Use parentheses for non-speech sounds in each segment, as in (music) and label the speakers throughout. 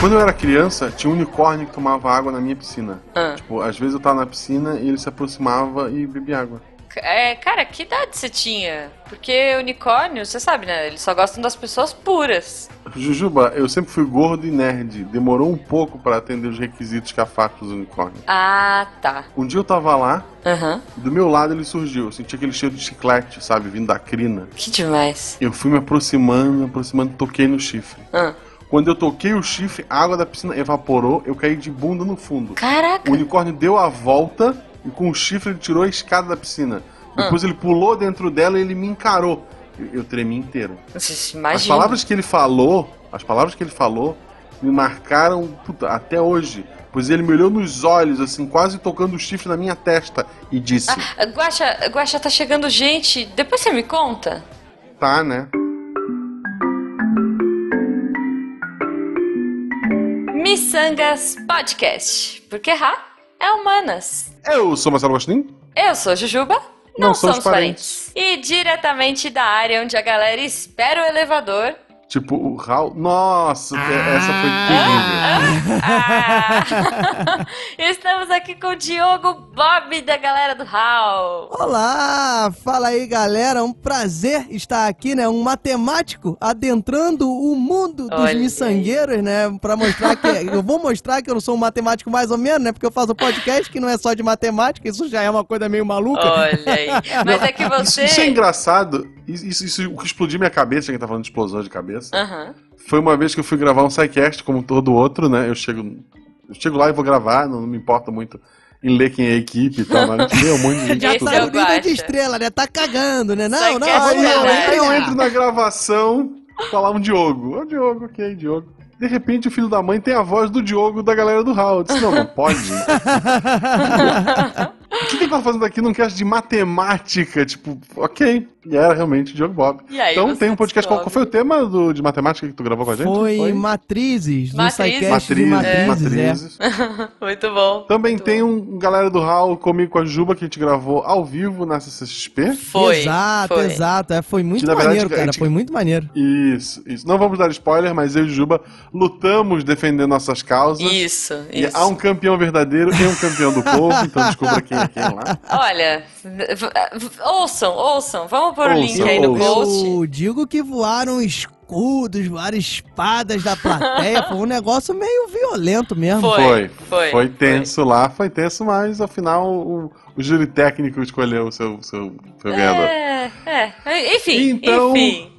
Speaker 1: Quando eu era criança, tinha um unicórnio que tomava água na minha piscina.
Speaker 2: Ah.
Speaker 1: Tipo, às vezes eu tava na piscina e ele se aproximava e bebia água.
Speaker 2: É, cara, que idade você tinha? Porque unicórnio, você sabe, né? Eles só gostam das pessoas puras.
Speaker 1: Jujuba, eu sempre fui gordo e nerd. Demorou um pouco pra atender os requisitos que afastam os unicórnios.
Speaker 2: Ah, tá.
Speaker 1: Um dia eu tava lá, e do meu lado ele surgiu. Eu senti aquele cheiro de chiclete, sabe, vindo da crina.
Speaker 2: Que demais.
Speaker 1: Eu fui me aproximando, me aproximando, toquei no chifre.
Speaker 2: Ah.
Speaker 1: Quando eu toquei o chifre, a água da piscina evaporou, eu caí de bunda no fundo.
Speaker 2: Caraca.
Speaker 1: O unicórnio deu a volta e com o chifre ele tirou a escada da piscina. Depois ele pulou dentro dela e ele me encarou. Eu, eu tremi inteiro.
Speaker 2: Você
Speaker 1: As
Speaker 2: imagina.
Speaker 1: palavras que ele falou, as palavras que ele falou, me marcaram puta, até hoje. Pois ele me olhou nos olhos, assim, quase tocando o chifre na minha testa e disse:
Speaker 2: Ah, Guaxa, Guaxa, tá chegando gente. Depois você me conta.
Speaker 1: Tá, né?
Speaker 2: Missangas Podcast. Porque errar é humanas.
Speaker 1: Eu sou Marcelo Gostin.
Speaker 2: Eu sou Jujuba. Não,
Speaker 1: Não
Speaker 2: somos
Speaker 1: somos
Speaker 2: parentes. E diretamente da área onde a galera espera o elevador.
Speaker 1: Tipo, o Raul. Nossa, essa foi terrível.
Speaker 2: Ah! (laughs) Estamos aqui com o Diogo Bob da galera do HAL.
Speaker 3: Olá, fala aí galera, um prazer estar aqui, né? Um matemático adentrando o mundo dos
Speaker 2: Olha aí.
Speaker 3: miçangueiros, né? Pra mostrar que. (laughs) eu vou mostrar que eu não sou um matemático mais ou menos, né? Porque eu faço um podcast que não é só de matemática, isso já é uma coisa meio maluca.
Speaker 2: Olha aí. (laughs) Mas é que
Speaker 1: Isso,
Speaker 2: você.
Speaker 1: isso é engraçado. Isso, isso, isso o que explodiu minha cabeça, quem tá falando de explosão de cabeça.
Speaker 2: Aham.
Speaker 1: Foi uma vez que eu fui gravar um sidecast, como todo outro, né? Eu chego, eu chego lá e vou gravar, não, não me importa muito em ler quem é a equipe e tal, mas a gente lê um monte de gente (laughs)
Speaker 3: Já tá no
Speaker 2: o
Speaker 3: nível de estrela, né? Tá cagando, né? Não, não,
Speaker 2: é
Speaker 3: olha,
Speaker 1: Aí eu, entro na gravação, tá lá um Diogo. Ô, Diogo, ok, Diogo. De repente, o filho da mãe tem a voz do Diogo da galera do Raul. Eu disse, não, não pode. (laughs) o que que ele tá fazendo aqui num cast de matemática? Tipo, ok. E era realmente o Diogo Bob.
Speaker 2: E aí
Speaker 1: então tem um podcast. Qual, qual foi o tema do, de matemática que tu gravou com a gente?
Speaker 3: Foi, matrizes, no
Speaker 2: Matrizes.
Speaker 3: de
Speaker 1: Matrizes.
Speaker 3: matrizes, é.
Speaker 1: matrizes. (laughs)
Speaker 2: Muito bom.
Speaker 1: Também
Speaker 2: Muito
Speaker 1: tem
Speaker 2: bom.
Speaker 1: um galera do Raul comigo com a Juba que a gente gravou ao vivo na CCXP.
Speaker 2: Foi.
Speaker 3: exato,
Speaker 2: foi.
Speaker 3: exato. É, foi muito
Speaker 1: Que, na verdade,
Speaker 3: maneiro,
Speaker 1: a
Speaker 3: cara.
Speaker 1: gente-
Speaker 3: Foi muito maneiro.
Speaker 1: Isso, isso. Não vamos dar spoiler, mas eu e Juba lutamos defendendo nossas causas.
Speaker 2: Isso,
Speaker 1: E
Speaker 2: isso.
Speaker 1: há um campeão verdadeiro e um campeão do povo, então (laughs) descubra quem lá.
Speaker 2: Olha, ouçam, ouçam. Vamos pôr o
Speaker 1: Ouçam,
Speaker 2: link aí no
Speaker 1: ouçam.
Speaker 2: post.
Speaker 3: Eu digo que voaram escudos, várias espadas da plateia. (laughs) Foi um negócio meio violento mesmo.
Speaker 2: Foi,
Speaker 1: Foi,
Speaker 2: foi,
Speaker 1: foi tenso lá, foi tenso, mas afinal o, o júri técnico escolheu o seu, seu, seu ganhador.
Speaker 2: É, é. Enfim,
Speaker 1: Então,
Speaker 2: enfim.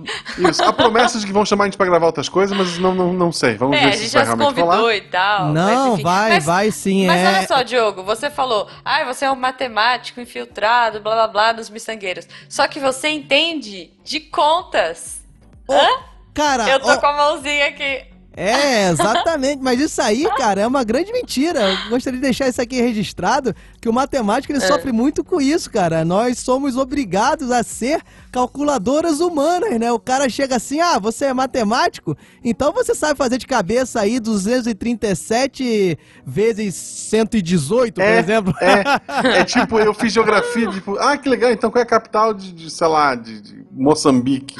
Speaker 1: isso. Há promessas de que vão chamar a gente pra gravar outras coisas, mas não, não, não sei. Vamos
Speaker 2: É,
Speaker 1: ver
Speaker 2: a
Speaker 1: se
Speaker 2: gente
Speaker 1: isso vai
Speaker 2: já se
Speaker 1: realmente
Speaker 2: convidou e tal.
Speaker 3: Não,
Speaker 2: mas,
Speaker 3: vai,
Speaker 2: Mas-
Speaker 3: vai sim.
Speaker 2: Mas
Speaker 3: é...
Speaker 2: olha só, Diogo, você falou, ai, você é um matemático infiltrado, blá blá blá, dos miçangueiros. Só que você entende de contas. Hã?
Speaker 3: Cara,
Speaker 2: Eu tô
Speaker 3: ó,
Speaker 2: com a mãozinha aqui.
Speaker 3: é, exatamente. Mas isso aí, cara, é uma grande mentira. Eu gostaria de deixar isso aqui registrado, que o matemático ele é. sofre muito com isso, cara. Nós somos obrigados a ser calculadoras humanas, né? O cara chega assim, ah, você é matemático? Então você sabe fazer de cabeça aí 237 vezes 118,
Speaker 1: é, por
Speaker 3: exemplo.
Speaker 1: É, é tipo, eu fiz geografia, tipo, ah, que legal, então qual é a capital de, de sei lá, de, de Moçambique?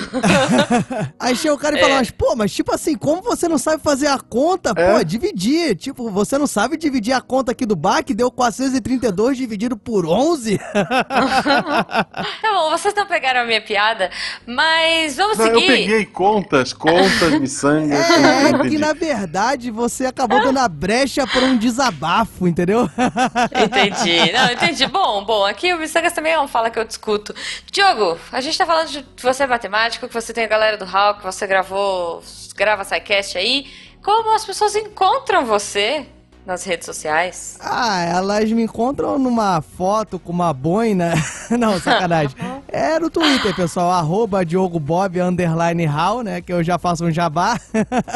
Speaker 1: (laughs)
Speaker 3: aí chega o cara e fala, é. mas pô, mas tipo assim, como você não sabe fazer a conta?
Speaker 1: É.
Speaker 3: Pô, dividir, tipo, você não sabe dividir a conta aqui do BAC, deu 437 42 dividido por 11? (laughs)
Speaker 2: tá bom, vocês não pegaram a minha piada, mas vamos
Speaker 1: não,
Speaker 2: seguir.
Speaker 1: Eu peguei contas, contas, miçangas.
Speaker 3: É,
Speaker 1: assim,
Speaker 3: que na verdade você acabou dando a brecha para um desabafo, entendeu? (laughs)
Speaker 2: entendi. Não, entendi. Bom, bom, aqui o miçangas também é uma fala que eu discuto. Diogo, a gente tá falando de você é matemático, que você tem a galera do Hall, que você gravou, grava SciCast aí. Como as pessoas encontram você? Nas redes sociais?
Speaker 3: Ah, elas me encontram numa foto com uma boina. (laughs) Não, sacanagem. (laughs) É no Twitter, pessoal, arroba Diogo Bob, underline Hall, né? Que eu já faço um jabá.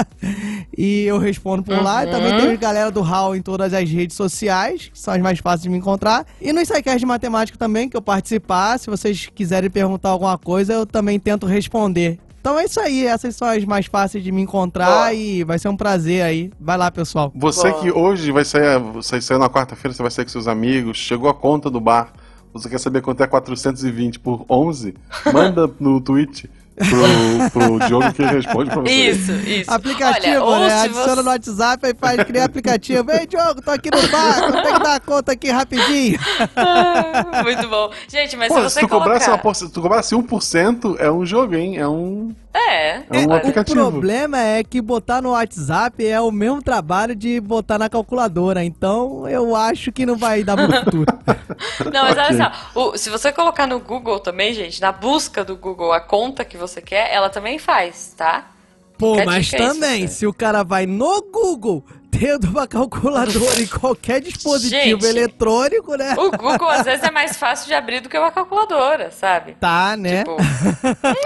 Speaker 3: (laughs) e eu respondo por lá. E também tem galera do Hall em todas as redes sociais, que são as mais fáceis de me encontrar. E no SciCast de Matemática também, que eu participar. Se vocês quiserem perguntar alguma coisa, eu também tento responder. Então é isso aí, essas são as mais fáceis de me encontrar e vai ser um prazer aí. Vai lá, pessoal.
Speaker 1: Você que hoje vai sair, você saiu na quarta-feira, você vai sair com seus amigos, chegou a conta do bar, você quer saber quanto é 420 por 11? Manda no tweet pro, pro Diogo que responde pra você.
Speaker 2: Isso, isso.
Speaker 3: Aplicativo,
Speaker 2: Olha,
Speaker 3: né?
Speaker 2: se
Speaker 3: Adiciona
Speaker 2: você-
Speaker 3: no WhatsApp e faz criar aplicativo. Ei, Diogo, tô aqui no bar, tem que dar conta aqui rapidinho.
Speaker 2: Ah, Muito bom. Gente, mas
Speaker 1: Pô,
Speaker 2: se
Speaker 1: se
Speaker 2: você
Speaker 1: tu cobrasse, uma
Speaker 2: colocar...
Speaker 1: porce- tu cobrasse 1%, é um jogo, hein? É um.
Speaker 2: É,
Speaker 1: É um
Speaker 2: olha,
Speaker 1: aplicativo.
Speaker 3: O problema é que botar no WhatsApp é o mesmo trabalho de botar na calculadora. Então eu acho que não vai dar muito futuro. (laughs)
Speaker 2: Não, mas
Speaker 1: Ok.
Speaker 2: olha só, o- se você colocar no Google também, gente, na busca do Google a conta que você quer, ela também faz, tá?
Speaker 3: Pô,
Speaker 2: a
Speaker 3: mas
Speaker 2: dica aí,
Speaker 3: também,
Speaker 2: se
Speaker 3: o cara vai no Google tendo uma calculadora em qualquer dispositivo
Speaker 2: Gente.
Speaker 3: eletrônico, né?
Speaker 2: O Google às vezes é mais fácil de abrir do que uma calculadora, sabe?
Speaker 3: Tá, né?
Speaker 2: Tipo,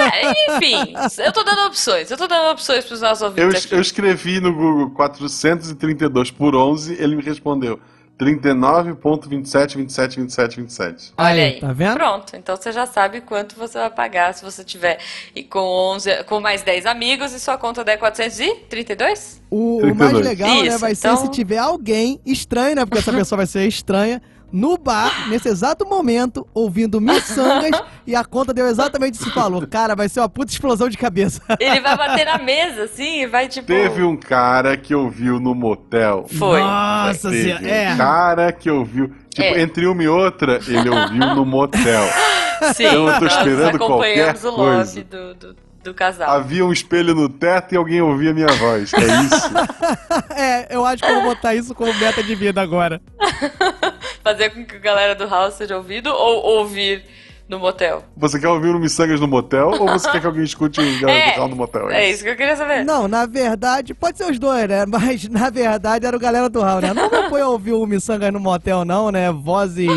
Speaker 2: é, enfim, eu tô dando opções, eu tô dando opções pros nossos
Speaker 1: Eu,
Speaker 2: ouvintes aqui.
Speaker 1: eu escrevi no Google 432 por 11, ele me respondeu 39.27, 27, 27, 27.
Speaker 2: Olha aí,
Speaker 3: tá vendo?
Speaker 2: Pronto, então você já sabe quanto você vai pagar se você tiver e com 11, com mais 10 amigos e sua conta der 432?
Speaker 3: O, o mais
Speaker 1: 32.
Speaker 3: legal, né,
Speaker 2: Isso,
Speaker 3: vai
Speaker 2: então-
Speaker 3: ser se tiver alguém estranho, né? Porque essa pessoa vai ser estranha. No bar, nesse exato momento, ouvindo miçangas, (laughs) e a conta deu exatamente isso que falou. Cara, vai ser uma puta explosão de cabeça.
Speaker 2: Ele vai bater na (laughs) mesa, assim, e vai tipo.
Speaker 1: Teve um cara que ouviu no motel.
Speaker 2: Foi.
Speaker 3: Nossa
Speaker 1: Teve
Speaker 3: senhora.
Speaker 1: um
Speaker 3: É.
Speaker 1: cara que ouviu. Tipo,
Speaker 2: É.
Speaker 1: entre uma e outra, ele ouviu no motel. (laughs)
Speaker 2: Sim,
Speaker 1: Então eu tô
Speaker 2: nós
Speaker 1: esperando
Speaker 2: acompanhamos
Speaker 1: qualquer
Speaker 2: o lobby
Speaker 1: coisa.
Speaker 2: do, do, do casal.
Speaker 1: Havia um espelho no teto e alguém ouvia minha voz. É isso. (laughs)
Speaker 3: É, eu acho que eu vou botar isso como meta de vida agora. (laughs)
Speaker 2: Fazer com que a galera do house seja ouvido ou ouvir no motel?
Speaker 1: Você quer ouvir o Missangas no motel ou você quer que alguém escute o Galera do Carro no motel?
Speaker 2: é isso que eu queria saber.
Speaker 3: Não, na verdade, pode ser os dois, né? (laughs) Mas na verdade era o galera do Raul, né? Não a ouvir o Missanga no motel, não, né? Vozes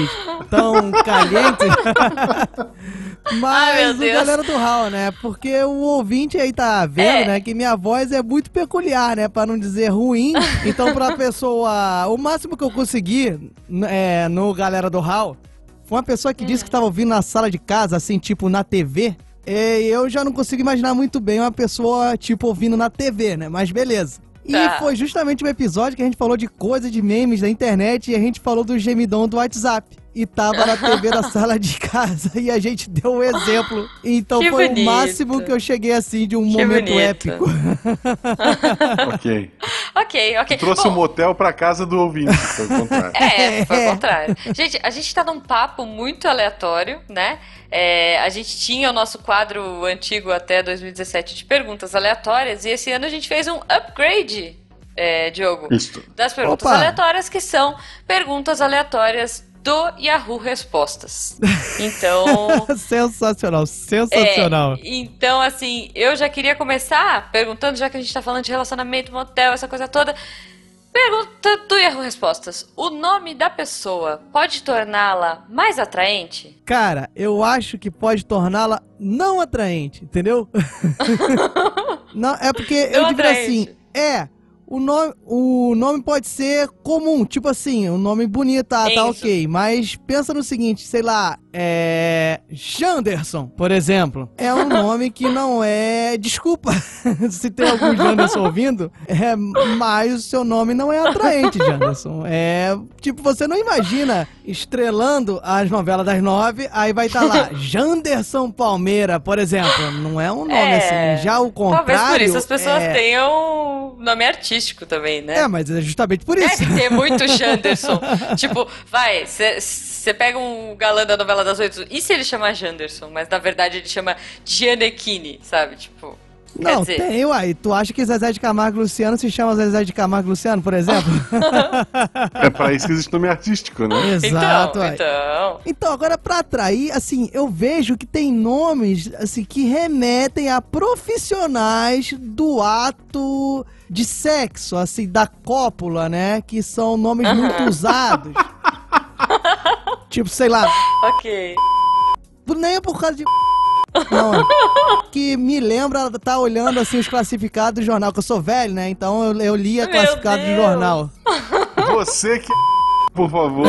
Speaker 3: tão calientes. (laughs)
Speaker 2: Ai,
Speaker 3: Mas
Speaker 2: meu
Speaker 3: o
Speaker 2: Deus.
Speaker 3: galera do Raul, né? Porque o ouvinte aí tá vendo,
Speaker 2: É.
Speaker 3: né? Que minha voz é muito peculiar, né? Pra não dizer ruim. Então, pra pessoa. O máximo que eu consegui é, no galera do Raul foi uma pessoa que disse que tava ouvindo na sala de casa, assim, tipo na TV. E eu já não consigo imaginar muito bem uma pessoa, tipo, ouvindo na TV, né? Mas beleza. E
Speaker 2: Tá.
Speaker 3: foi justamente o episódio que a gente falou de coisa de memes da internet e a gente falou do gemidão do WhatsApp. E tava na TV da sala de casa e a gente deu um exemplo. Então
Speaker 2: Que
Speaker 3: foi
Speaker 2: bonito.
Speaker 3: o máximo que eu cheguei assim de um
Speaker 2: Que
Speaker 3: momento
Speaker 2: bonito.
Speaker 3: épico.
Speaker 1: Ok.
Speaker 2: Ok, ok.
Speaker 1: Trouxe
Speaker 2: Bom,
Speaker 1: o motel pra casa do ouvinte, foi o contrário.
Speaker 2: É, foi o (laughs) contrário. Gente, a gente tá num papo muito aleatório, né? É, a gente tinha o nosso quadro antigo até 2017 de perguntas aleatórias e esse ano a gente fez um upgrade, é, Diogo,
Speaker 1: Isso.
Speaker 2: das perguntas
Speaker 3: Opa!
Speaker 2: aleatórias, que são perguntas aleatórias do Yahoo Respostas. Então. (laughs)
Speaker 3: sensacional, sensacional.
Speaker 2: É, então, assim, eu já queria começar perguntando, já que a gente tá falando de relacionamento, motel, essa coisa toda. Pergunta do Erro Respostas. O nome da pessoa pode torná-la mais atraente?
Speaker 3: Cara, eu acho que pode torná-la não atraente, entendeu? (laughs) (laughs) não, é porque eu digo assim, é, o nome, o nome pode ser comum, tipo assim, um nome bonito, tá, tá
Speaker 2: Enzo.
Speaker 3: ok, mas pensa no seguinte, sei lá, é. Janderson, por exemplo. É um (laughs) nome que não é. Desculpa (laughs) se tem algum Janderson ouvindo, é, mas o seu nome não é atraente, Janderson. É. Tipo, você não imagina estrelando as novelas das nove, aí vai estar lá, (laughs) Janderson Palmeira, por exemplo. Não é um nome
Speaker 2: É,
Speaker 3: assim. Já o contrário.
Speaker 2: Talvez por isso as pessoas
Speaker 3: é...
Speaker 2: tenham nome artístico também, né?
Speaker 3: É, mas é justamente por isso.
Speaker 2: Deve ter muito (laughs) Janderson. tipo, vai, você pega um galã da novela das oito, e se ele chamar Janderson? Mas na verdade ele chama Gianecchini, sabe? Tipo.
Speaker 3: Não,
Speaker 2: dizer,
Speaker 3: tem, uai. Tu acha que Zezé de Camargo e Luciano se chama Zezé de Camargo e Luciano, por exemplo? (laughs)
Speaker 1: É pra isso que existe nome artístico, né?
Speaker 3: Exato,
Speaker 2: então,
Speaker 3: uai.
Speaker 2: então.
Speaker 3: Então, agora pra atrair, assim, eu vejo que tem nomes, assim, que remetem a profissionais do ato de sexo, assim, da cópula, né? Que são nomes muito usados. (laughs) tipo, sei lá,
Speaker 2: Ok.
Speaker 3: nem é por causa de. Não, que me lembra tá olhando assim os classificados do jornal, que eu sou velho, né? Então eu, eu lia
Speaker 2: Meu
Speaker 3: classificados do jornal.
Speaker 1: Você que por favor,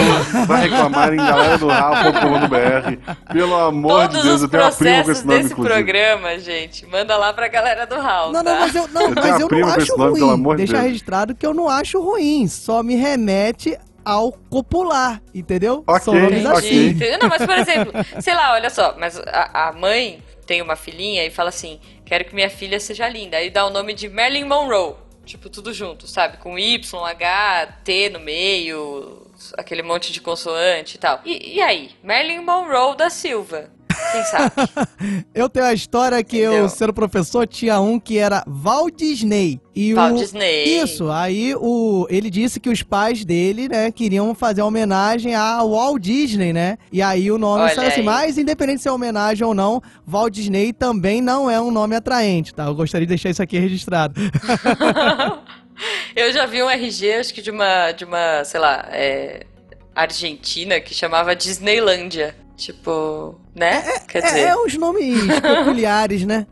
Speaker 1: vai reclamar em galera do Rafa.com.br. Pelo amor
Speaker 2: Todos
Speaker 1: de Deus, eu tenho uma prima com esse nome,
Speaker 2: desse
Speaker 1: inclusive.
Speaker 2: programa, gente, manda lá pra galera do Hall,
Speaker 3: Não,
Speaker 2: tá?
Speaker 3: não, mas eu, não,
Speaker 1: Eu
Speaker 3: mas eu não acho
Speaker 1: nome,
Speaker 3: ruim.
Speaker 1: de
Speaker 3: Deixa
Speaker 1: Deus.
Speaker 3: registrado que eu não acho ruim. Só me remete ao copular, entendeu?
Speaker 1: Ok,
Speaker 3: São nomes assim.
Speaker 2: Não, mas por exemplo, sei lá, olha só, mas a, a mãe tem uma filhinha e fala assim: quero que minha filha seja linda. Aí dá o nome de Marilyn Monroe. Tipo, tudo junto, sabe? Com Y, H, T no meio, aquele monte de consoante e tal. E, e aí? Marilyn Monroe da Silva. Quem sabe? (laughs)
Speaker 3: eu tenho a história que Entendeu? eu, sendo professor, tinha um que era Walt Disney.
Speaker 2: E Walt o... Disney.
Speaker 3: Isso, aí o... ele disse que os pais dele, né, queriam fazer homenagem a Walt Disney, né? E aí o nome saiu assim, mas independente se é homenagem ou não, Walt Disney também não é um nome atraente, tá? Eu gostaria de deixar isso aqui registrado. (laughs) (laughs)
Speaker 2: eu já vi um RG, acho que de uma, de uma sei lá, é, Argentina, que chamava Disneylândia. Tipo, né?
Speaker 3: É, Quer é, dizer... é uns nomes (laughs) peculiares, né?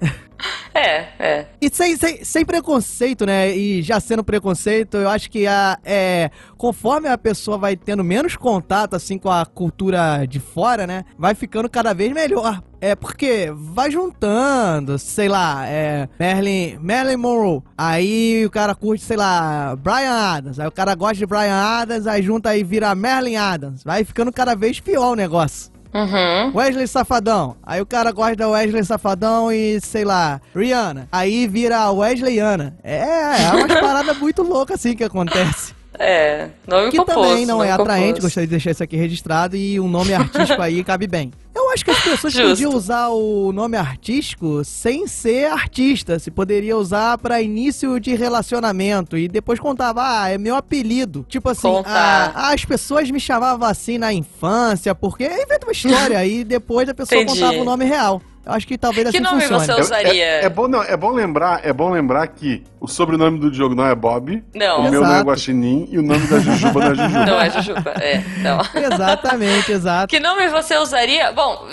Speaker 2: É, é.
Speaker 3: E sem, sem, sem, preconceito, né? E já sendo preconceito, eu acho que a, é, conforme a pessoa vai tendo menos contato, assim, com a cultura de fora, né? Vai ficando cada vez melhor. É porque vai juntando, sei lá, é, Merlin, Merlin Monroe. Aí o cara curte, sei lá, Brian Adams. Aí o cara gosta de Brian Adams, aí junta e vira Merlin Adams. Vai ficando cada vez pior o negócio.
Speaker 2: Uhum.
Speaker 3: Wesley Safadão. Aí o cara gosta da Wesley Safadão e, sei lá, Rihanna. Aí vira Wesleyana. É, é umas (laughs) paradas muito loucas assim que acontece.
Speaker 2: É, nome
Speaker 3: Que
Speaker 2: composto,
Speaker 3: também não é atraente,
Speaker 2: composto.
Speaker 3: gostaria de deixar isso aqui registrado e um nome artístico aí cabe bem. Eu acho que as pessoas Justo. podiam usar o nome artístico sem ser artista. Se poderia usar para início de relacionamento e depois contava, ah, é meu apelido. Tipo assim, ah, as pessoas me chamavam assim na infância, porque inventa uma história aí depois a pessoa
Speaker 2: Entendi.
Speaker 3: contava o nome real. Eu acho que talvez
Speaker 2: que
Speaker 3: assim
Speaker 2: nome
Speaker 3: funcione.
Speaker 2: você usaria?
Speaker 1: É, é, é, bom, não, é, bom lembrar, é bom lembrar que o sobrenome do Diogo não é Bob,
Speaker 2: não.
Speaker 1: o meu não é Guaxinim e o nome da Jujuba não é Jujuba.
Speaker 2: Não é Jujuba, é. Não.
Speaker 3: Exatamente, exato.
Speaker 2: Que nome você usaria? Bom,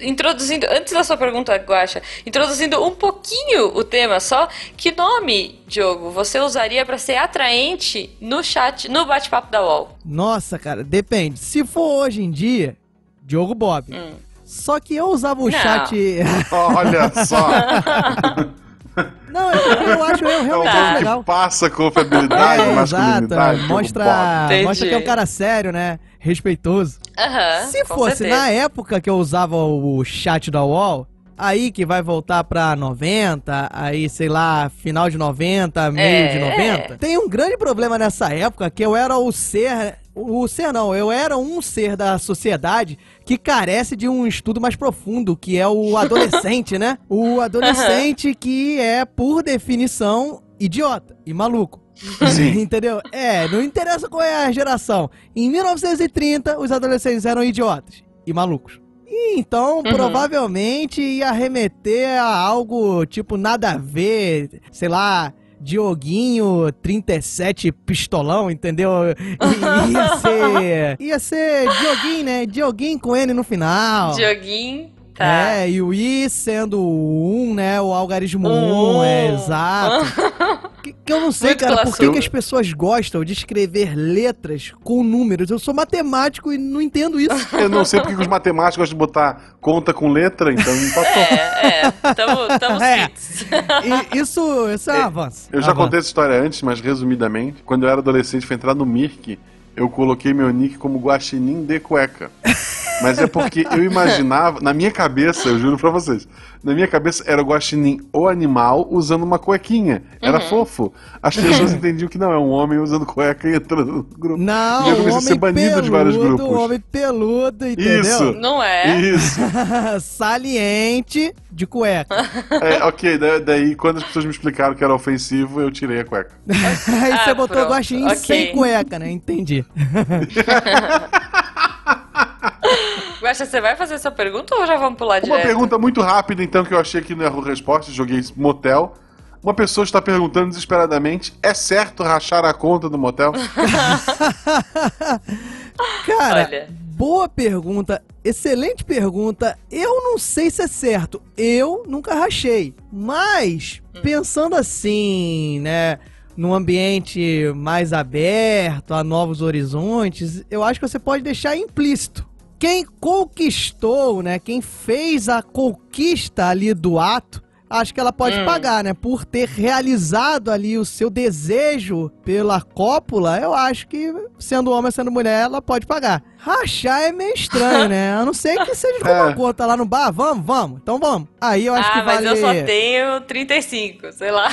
Speaker 2: introduzindo, antes da sua pergunta, Guaxa, introduzindo um pouquinho o tema só, que nome, Diogo, você usaria para ser atraente no chat, no bate-papo da UOL?
Speaker 3: Nossa, cara, depende. Se for hoje em dia, Diogo Bob. Hum. Só que eu usava o
Speaker 2: Não.
Speaker 3: chat. (laughs)
Speaker 1: Olha só. (laughs)
Speaker 3: Não, eu, eu acho eu realmente
Speaker 1: é
Speaker 3: acho
Speaker 1: um
Speaker 3: legal.
Speaker 1: que passa confiabilidade,
Speaker 3: É,
Speaker 1: masculinidade.
Speaker 3: exato. Mostra, mostra que é um cara sério, né? Respeitoso. Se fosse
Speaker 2: certeza.
Speaker 3: na época que eu usava o chat da UOL, aí que vai voltar pra 90, aí sei lá, final de 90, meio
Speaker 2: É,
Speaker 3: de 90.
Speaker 2: é.
Speaker 3: Tem um grande problema nessa época que eu era o ser. O ser não, eu era um ser da sociedade que carece de um estudo mais profundo, que é o (laughs) adolescente, né? O adolescente que é, por definição, idiota e maluco.
Speaker 1: Sim. (laughs)
Speaker 3: Entendeu? É, não interessa qual é a geração. Em 1930, os adolescentes eram idiotas e malucos. Então, provavelmente ia remeter a algo tipo nada a ver, sei lá, Dioguinho 37 pistolão, entendeu? I- ia (laughs) ser. Ia ser Dioguinho, né? Dioguinho com N no final.
Speaker 2: Dioguinho, tá.
Speaker 3: É, e o I sendo o 1, né? O algarismo 1,
Speaker 2: Um.
Speaker 3: é exato. (laughs) que, que eu não sei,
Speaker 2: Muito
Speaker 3: cara, por que, que as pessoas gostam de escrever letras com números? Eu sou matemático e não entendo isso.
Speaker 1: Eu não sei porque que os matemáticos gostam de botar conta com letra, então não empatou.
Speaker 2: É, é. Tamo, tamo
Speaker 3: É. E isso, isso é um avanço.
Speaker 1: Eu já
Speaker 3: Avanço.
Speaker 1: contei essa história antes, mas resumidamente, quando eu era adolescente fui entrar no Mirk, eu coloquei meu nick como Guaxinim de Cueca. Mas é porque eu (laughs) imaginava, na minha cabeça, eu juro pra vocês, na minha cabeça era o Guaxinim o animal usando uma cuequinha. Era
Speaker 2: Uhum.
Speaker 1: fofo. As pessoas entendiam que não, é um homem usando cueca e entrando no grupo.
Speaker 3: Não,
Speaker 1: E eu
Speaker 3: o
Speaker 1: comecei a
Speaker 3: homem
Speaker 1: ser banido
Speaker 3: peludo,
Speaker 1: de vários grupos.
Speaker 3: o homem peludo, entendeu?
Speaker 1: Isso.
Speaker 2: Não é?
Speaker 1: Isso. (laughs)
Speaker 3: Saliente de cueca. (laughs)
Speaker 1: É, ok, da- daí quando as pessoas me explicaram que era ofensivo, eu tirei a cueca. (laughs)
Speaker 3: Aí você
Speaker 2: Ah,
Speaker 3: botou
Speaker 2: pronto,
Speaker 3: guaxinim
Speaker 2: ok.
Speaker 3: sem cueca, né? Entendi.
Speaker 2: Guaxa, você vai fazer essa pergunta ou já vamos pular
Speaker 1: Uma
Speaker 2: direto?
Speaker 1: pergunta muito rápida, então, que eu achei que não errou resposta, joguei motel. Uma pessoa está perguntando desesperadamente: é certo rachar a conta do motel? (laughs)
Speaker 3: Cara,
Speaker 2: Olha.
Speaker 3: boa pergunta, excelente pergunta. Eu não sei se é certo. Eu nunca rachei. Mas,
Speaker 2: Hum.
Speaker 3: pensando assim, né? Num ambiente mais aberto, a novos horizontes, eu acho que você pode deixar implícito. Quem conquistou, né? Quem fez a conquista ali do ato acho que ela pode
Speaker 2: Hum.
Speaker 3: pagar, né? Por ter realizado ali o seu desejo pela cópula, eu acho que, sendo homem sendo mulher, ela pode pagar. Rachar é meio estranho, né? A não ser que seja com (laughs) uma
Speaker 1: É.
Speaker 3: conta lá no bar. Vamos, vamos. Então vamos. Aí eu acho
Speaker 2: ah,
Speaker 3: que
Speaker 2: mas
Speaker 3: vale...
Speaker 2: eu só tenho 35, sei lá.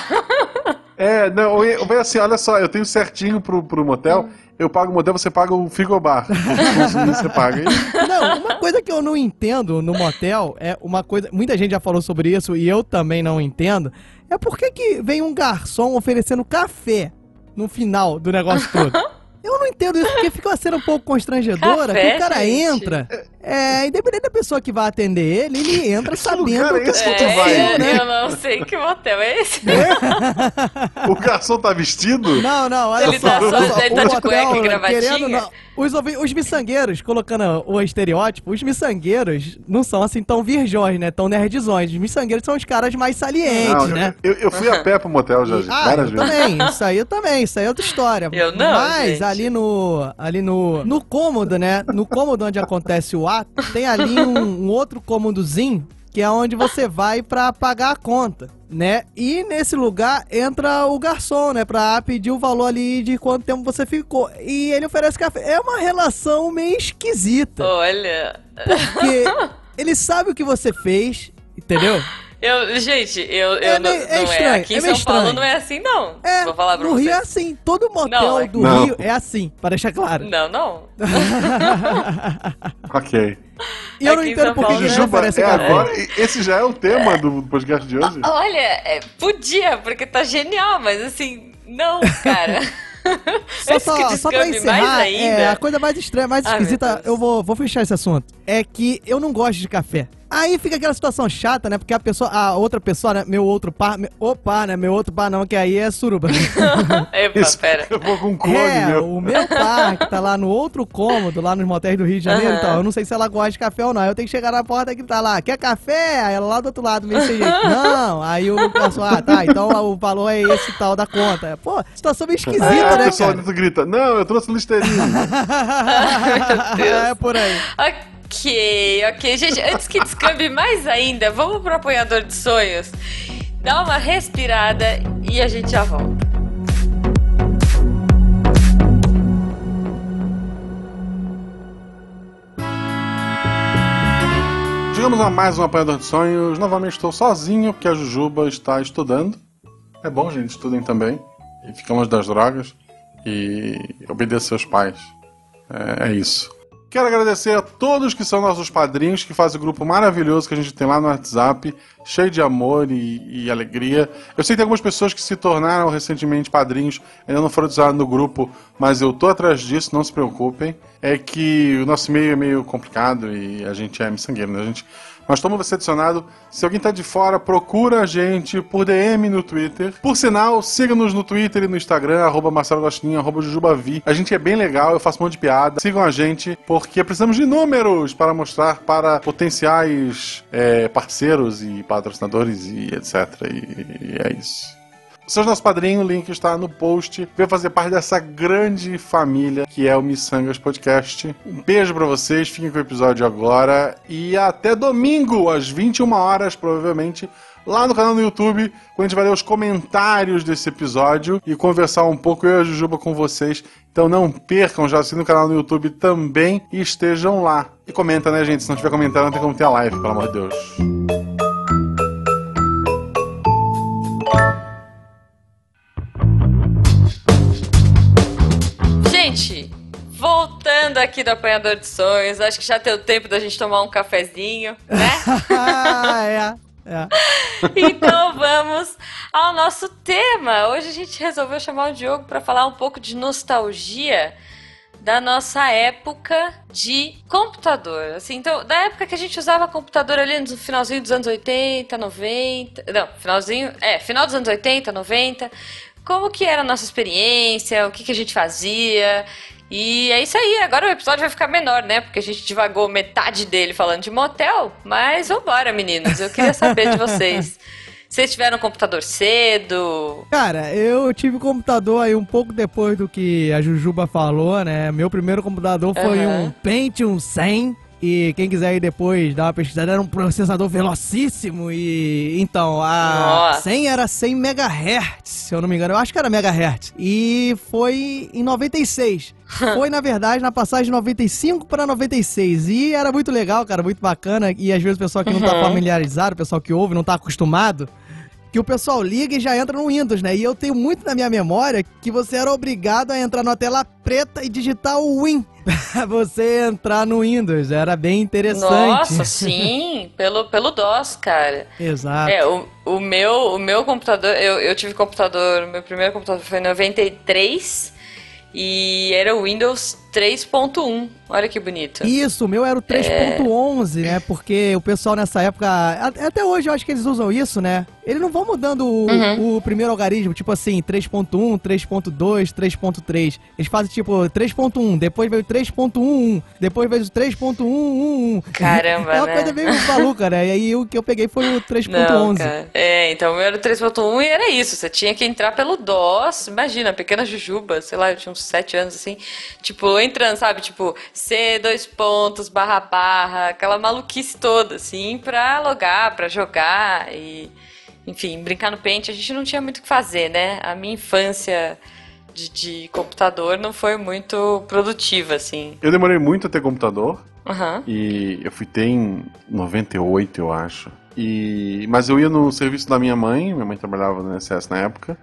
Speaker 1: É, não, eu, eu, assim, olha só, eu tenho certinho pro, pro motel, eu pago o motel, você paga o frigobar. (laughs) Você paga. E-
Speaker 3: Não, uma coisa que eu não entendo no motel é uma coisa. Muita gente já falou sobre isso e eu também não entendo. É por que, que vem um garçom oferecendo café no final do negócio todo? (laughs) Eu não entendo isso, porque fica uma cena um pouco constrangedora,
Speaker 2: Café,
Speaker 3: que o cara
Speaker 2: gente?
Speaker 3: entra. É, independente da pessoa que vai atender ele, ele entra sabendo
Speaker 1: lugar é
Speaker 3: que
Speaker 1: esse que
Speaker 3: é,
Speaker 1: tu vai?
Speaker 2: É,
Speaker 3: né?
Speaker 2: eu não sei que motel é esse.
Speaker 1: O garçom tá vestido?
Speaker 3: Não, não, olha
Speaker 2: Ele
Speaker 3: só.
Speaker 2: tá só- ele
Speaker 3: o
Speaker 2: tá de cueca e gravatinha?
Speaker 3: querendo, não, os, os miçangueiros, colocando o estereótipo, os miçangueiros não são assim tão virgões, né? Tão nerdzões. Os miçangueiros são os caras mais salientes,
Speaker 1: Não,
Speaker 3: né?
Speaker 1: eu, eu fui a pé pro motel já,
Speaker 3: Ah,
Speaker 1: várias vezes.
Speaker 3: também, isso aí eu também, isso aí é outra história.
Speaker 2: Eu não,
Speaker 3: Mas
Speaker 2: gente.
Speaker 3: ali no ali no no cômodo, né? No cômodo onde acontece o ato, tem ali um, um outro cômodozinho que é onde você vai pra pagar a conta, né? E nesse lugar entra o garçom, né, Pra pedir o valor ali de quanto tempo você ficou. E ele oferece café. É uma relação meio esquisita,
Speaker 2: Olha.
Speaker 3: porque ele sabe o que você fez, entendeu?
Speaker 2: Eu, gente, eu, eu
Speaker 3: É
Speaker 2: não,
Speaker 3: é
Speaker 2: não
Speaker 3: estranho,
Speaker 2: é. Aqui
Speaker 3: é
Speaker 2: em
Speaker 3: meio
Speaker 2: São Paulo
Speaker 3: estranho.
Speaker 2: não é assim, não.
Speaker 3: É,
Speaker 2: Vou falar pra
Speaker 3: no
Speaker 2: vocês.
Speaker 3: Rio é assim, todo motel
Speaker 2: Não, é-
Speaker 3: do
Speaker 1: Não.
Speaker 3: Rio é assim, pra deixar claro.
Speaker 2: Não, não. (laughs)
Speaker 1: Ok.
Speaker 3: E eu não entendo por que
Speaker 2: Paulo,
Speaker 3: não
Speaker 1: Jujuba, é
Speaker 3: café.
Speaker 1: agora. Esse já é o tema do podcast de hoje?
Speaker 2: Olha, é, podia, porque tá genial, mas assim, não, cara. (laughs)
Speaker 3: Só, só, só pra encerrar,
Speaker 2: ainda.
Speaker 3: é, a coisa mais estranha, mais
Speaker 2: Ai, meu
Speaker 3: esquisita, eu vou, vou fechar esse assunto. É que eu não gosto de café. Aí fica aquela situação chata, né? Porque a pessoa, a outra pessoa, né? Meu outro par, meu, o par, né? Meu outro par não, que aí é suruba. (laughs)
Speaker 2: Epa,
Speaker 1: Isso,
Speaker 2: pera.
Speaker 1: eu vou com um clone,
Speaker 3: é,
Speaker 1: meu.
Speaker 3: o meu par, que tá lá no outro cômodo, lá nos motéis do Rio de Janeiro e tal. Eu não sei se ela gosta de café ou não. Aí eu tenho que chegar na porta e gritar lá, quer café? Aí ela lá do outro lado, meio sem jeito. Não, aí o garçom, ah, tá, então o valor é esse e tal da conta. Pô, situação meio esquisita,
Speaker 1: a
Speaker 3: né,
Speaker 1: pessoa
Speaker 3: cara?
Speaker 1: dentro grita, não, eu trouxe listerine. (laughs)
Speaker 2: Deus.
Speaker 3: é por aí.
Speaker 2: Ok, ok. Gente, antes que descambe mais ainda, vamos pro apoiador de sonhos. Dá uma respirada e a gente já volta.
Speaker 1: Chegamos a mais um apanhador de sonhos. Novamente estou sozinho, porque a Jujuba está estudando. É bom, gente, estudem também. E ficamos das drogas. E obedeçam seus pais. É, é isso. Quero agradecer a todos que são nossos padrinhos, que fazem o grupo maravilhoso que a gente tem lá no WhatsApp, cheio de amor e, e alegria. Eu sei que tem algumas pessoas que se tornaram recentemente padrinhos, ainda não foram adicionados no grupo, mas eu tô atrás disso, não se preocupem. É que o nosso meio é meio complicado e a gente é miçangueiro, né? A gente mas toma você adicionado. Se alguém tá de fora, procura a gente por DM no Twitter. Por sinal, siga-nos no Twitter e no Instagram, arroba Marcelo Jujubavi. A gente é bem legal, eu faço um monte de piada. Sigam a gente, porque precisamos de números para mostrar para potenciais é, parceiros e patrocinadores e etc. E, e é isso. Seja nosso padrinho, o link está no post. Venha fazer parte dessa grande família que é o Missangas Podcast. Um beijo pra vocês, fiquem com o episódio agora. E até domingo, às 21 horas, provavelmente, lá no canal do YouTube, quando a gente vai ler os comentários desse episódio e conversar um pouco eu e a Jujuba com vocês. Então não percam, já assinem o canal no YouTube também e estejam lá. E comenta, né, gente? Se não tiver comentário, não tem como ter a live, pelo amor de Deus.
Speaker 2: Aqui do apanhador de sonhos, acho que já deu tempo da gente tomar um cafezinho, né?
Speaker 3: ah, (laughs) é. É.
Speaker 2: Então vamos ao nosso tema. Hoje a gente resolveu chamar o Diogo para falar um pouco de nostalgia da nossa época de computador. Assim, então, da época que a gente usava computador ali no finalzinho dos anos 80, 90. Não, finalzinho. É, final dos anos 80, 90. Como que era a nossa experiência, o que, que a gente fazia. E é isso aí, agora o episódio vai ficar menor, né? Porque a gente divagou metade dele falando de motel, mas vambora, meninos. Eu queria saber de vocês. (laughs) Vocês tiveram computador cedo?
Speaker 3: Cara, eu tive computador aí um pouco depois do que a Jujuba falou, né? Meu primeiro computador foi um Pentium 100, E quem quiser ir depois dar uma pesquisada, era um processador velocíssimo. E então, a
Speaker 2: Nossa.
Speaker 3: 100 era 100 MHz, se eu não me engano. Eu acho que era MHz. E foi em 96. (laughs) Foi, na verdade, na passagem de 95 para 96. E era muito legal, cara, muito bacana. E às vezes o pessoal que não tá
Speaker 2: Uhum.
Speaker 3: familiarizado, o pessoal que ouve, não tá acostumado, que o pessoal liga e já entra no Windows, né? E eu tenho muito na minha memória que você era obrigado a entrar na tela preta e digitar o Win pra (laughs) você entrar no Windows. Era bem interessante.
Speaker 2: Nossa, sim, pelo, pelo DOS, cara.
Speaker 3: Exato.
Speaker 2: É, o, o, meu, o meu computador, eu, eu tive computador, meu primeiro computador foi em 93 e era o Windows 3.1. Olha que bonito.
Speaker 3: Isso, o meu era o 3.11, né? Porque o pessoal nessa época. Até hoje eu acho que eles usam isso, né? Eles não vão mudando o,
Speaker 2: Uhum.
Speaker 3: o primeiro algarismo, tipo assim, 3.1, 3.2, 3.3. Eles fazem tipo 3.1, depois veio 3.11, depois veio o 3.111.
Speaker 2: Caramba, (laughs)
Speaker 3: É uma
Speaker 2: né?
Speaker 3: coisa meio maluca, né? E aí o que eu peguei foi o
Speaker 2: Não,
Speaker 3: 3.11.
Speaker 2: cara. É, então o meu era o 3.1 e era isso. Você tinha que entrar pelo DOS. Imagina, pequena jujuba, sei lá, eu tinha uns 7 anos assim. Tipo, entrando, sabe? Tipo, C, dois pontos, barra, barra, aquela maluquice toda, assim, pra logar, pra jogar e. Enfim, brincar no pente. A gente não tinha muito o que fazer, né? A minha infância de, de computador não foi muito produtiva, assim.
Speaker 1: Eu demorei muito a ter computador.
Speaker 2: Aham.
Speaker 1: E eu fui ter em 98, eu acho. E, mas eu ia no serviço da minha mãe, minha mãe trabalhava no SS na época.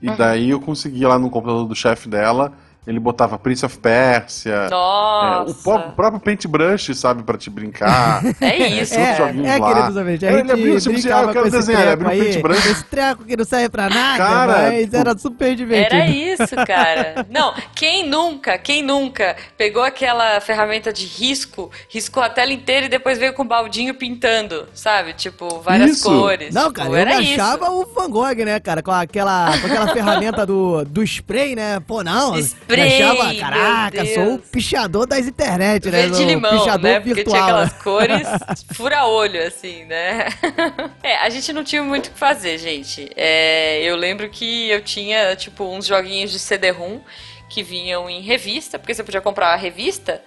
Speaker 1: E daí eu conseguia lá no computador do chefe dela, ele botava Prince of Persia. é,
Speaker 2: Nossa.
Speaker 1: o, pró- o próprio Paintbrush, sabe, pra te brincar. (laughs)
Speaker 2: É isso.
Speaker 3: É,
Speaker 1: joguinhos
Speaker 3: é,
Speaker 1: lá.
Speaker 3: queridos ouvintes, a
Speaker 1: Ele
Speaker 3: gente
Speaker 1: abriu, disse, ah, eu
Speaker 3: brincava
Speaker 1: quero desenhar, ele
Speaker 3: treco
Speaker 1: abriu o
Speaker 3: aí,
Speaker 1: paintbrush.
Speaker 3: esse treco que não serve pra nada,
Speaker 1: Cara,
Speaker 3: mas
Speaker 1: tipo-
Speaker 3: era super divertido.
Speaker 2: Era isso, cara. Não, quem nunca, quem nunca pegou aquela ferramenta de risco, riscou a tela inteira e depois veio com o baldinho pintando, sabe? Tipo, várias
Speaker 1: Isso.
Speaker 2: cores.
Speaker 3: Não,
Speaker 2: Tipo,
Speaker 3: cara, eu
Speaker 2: era
Speaker 3: achava
Speaker 2: isso.
Speaker 3: o Van Gogh, né, cara? Com aquela, com aquela (laughs) ferramenta do, do spray, né? Pô, não. eu Achava, caraca, sou o pichador das internet, né?
Speaker 2: Verde
Speaker 3: o
Speaker 2: limão,
Speaker 3: pichador
Speaker 2: né? Porque
Speaker 3: virtual.
Speaker 2: tinha aquelas (laughs) cores fura-olho, assim, né? (laughs) é, a gente não tinha muito o que fazer, gente. É, eu lembro que eu tinha, tipo, uns joguinhos de CD-ROM que vinham em revista, porque você podia comprar a revista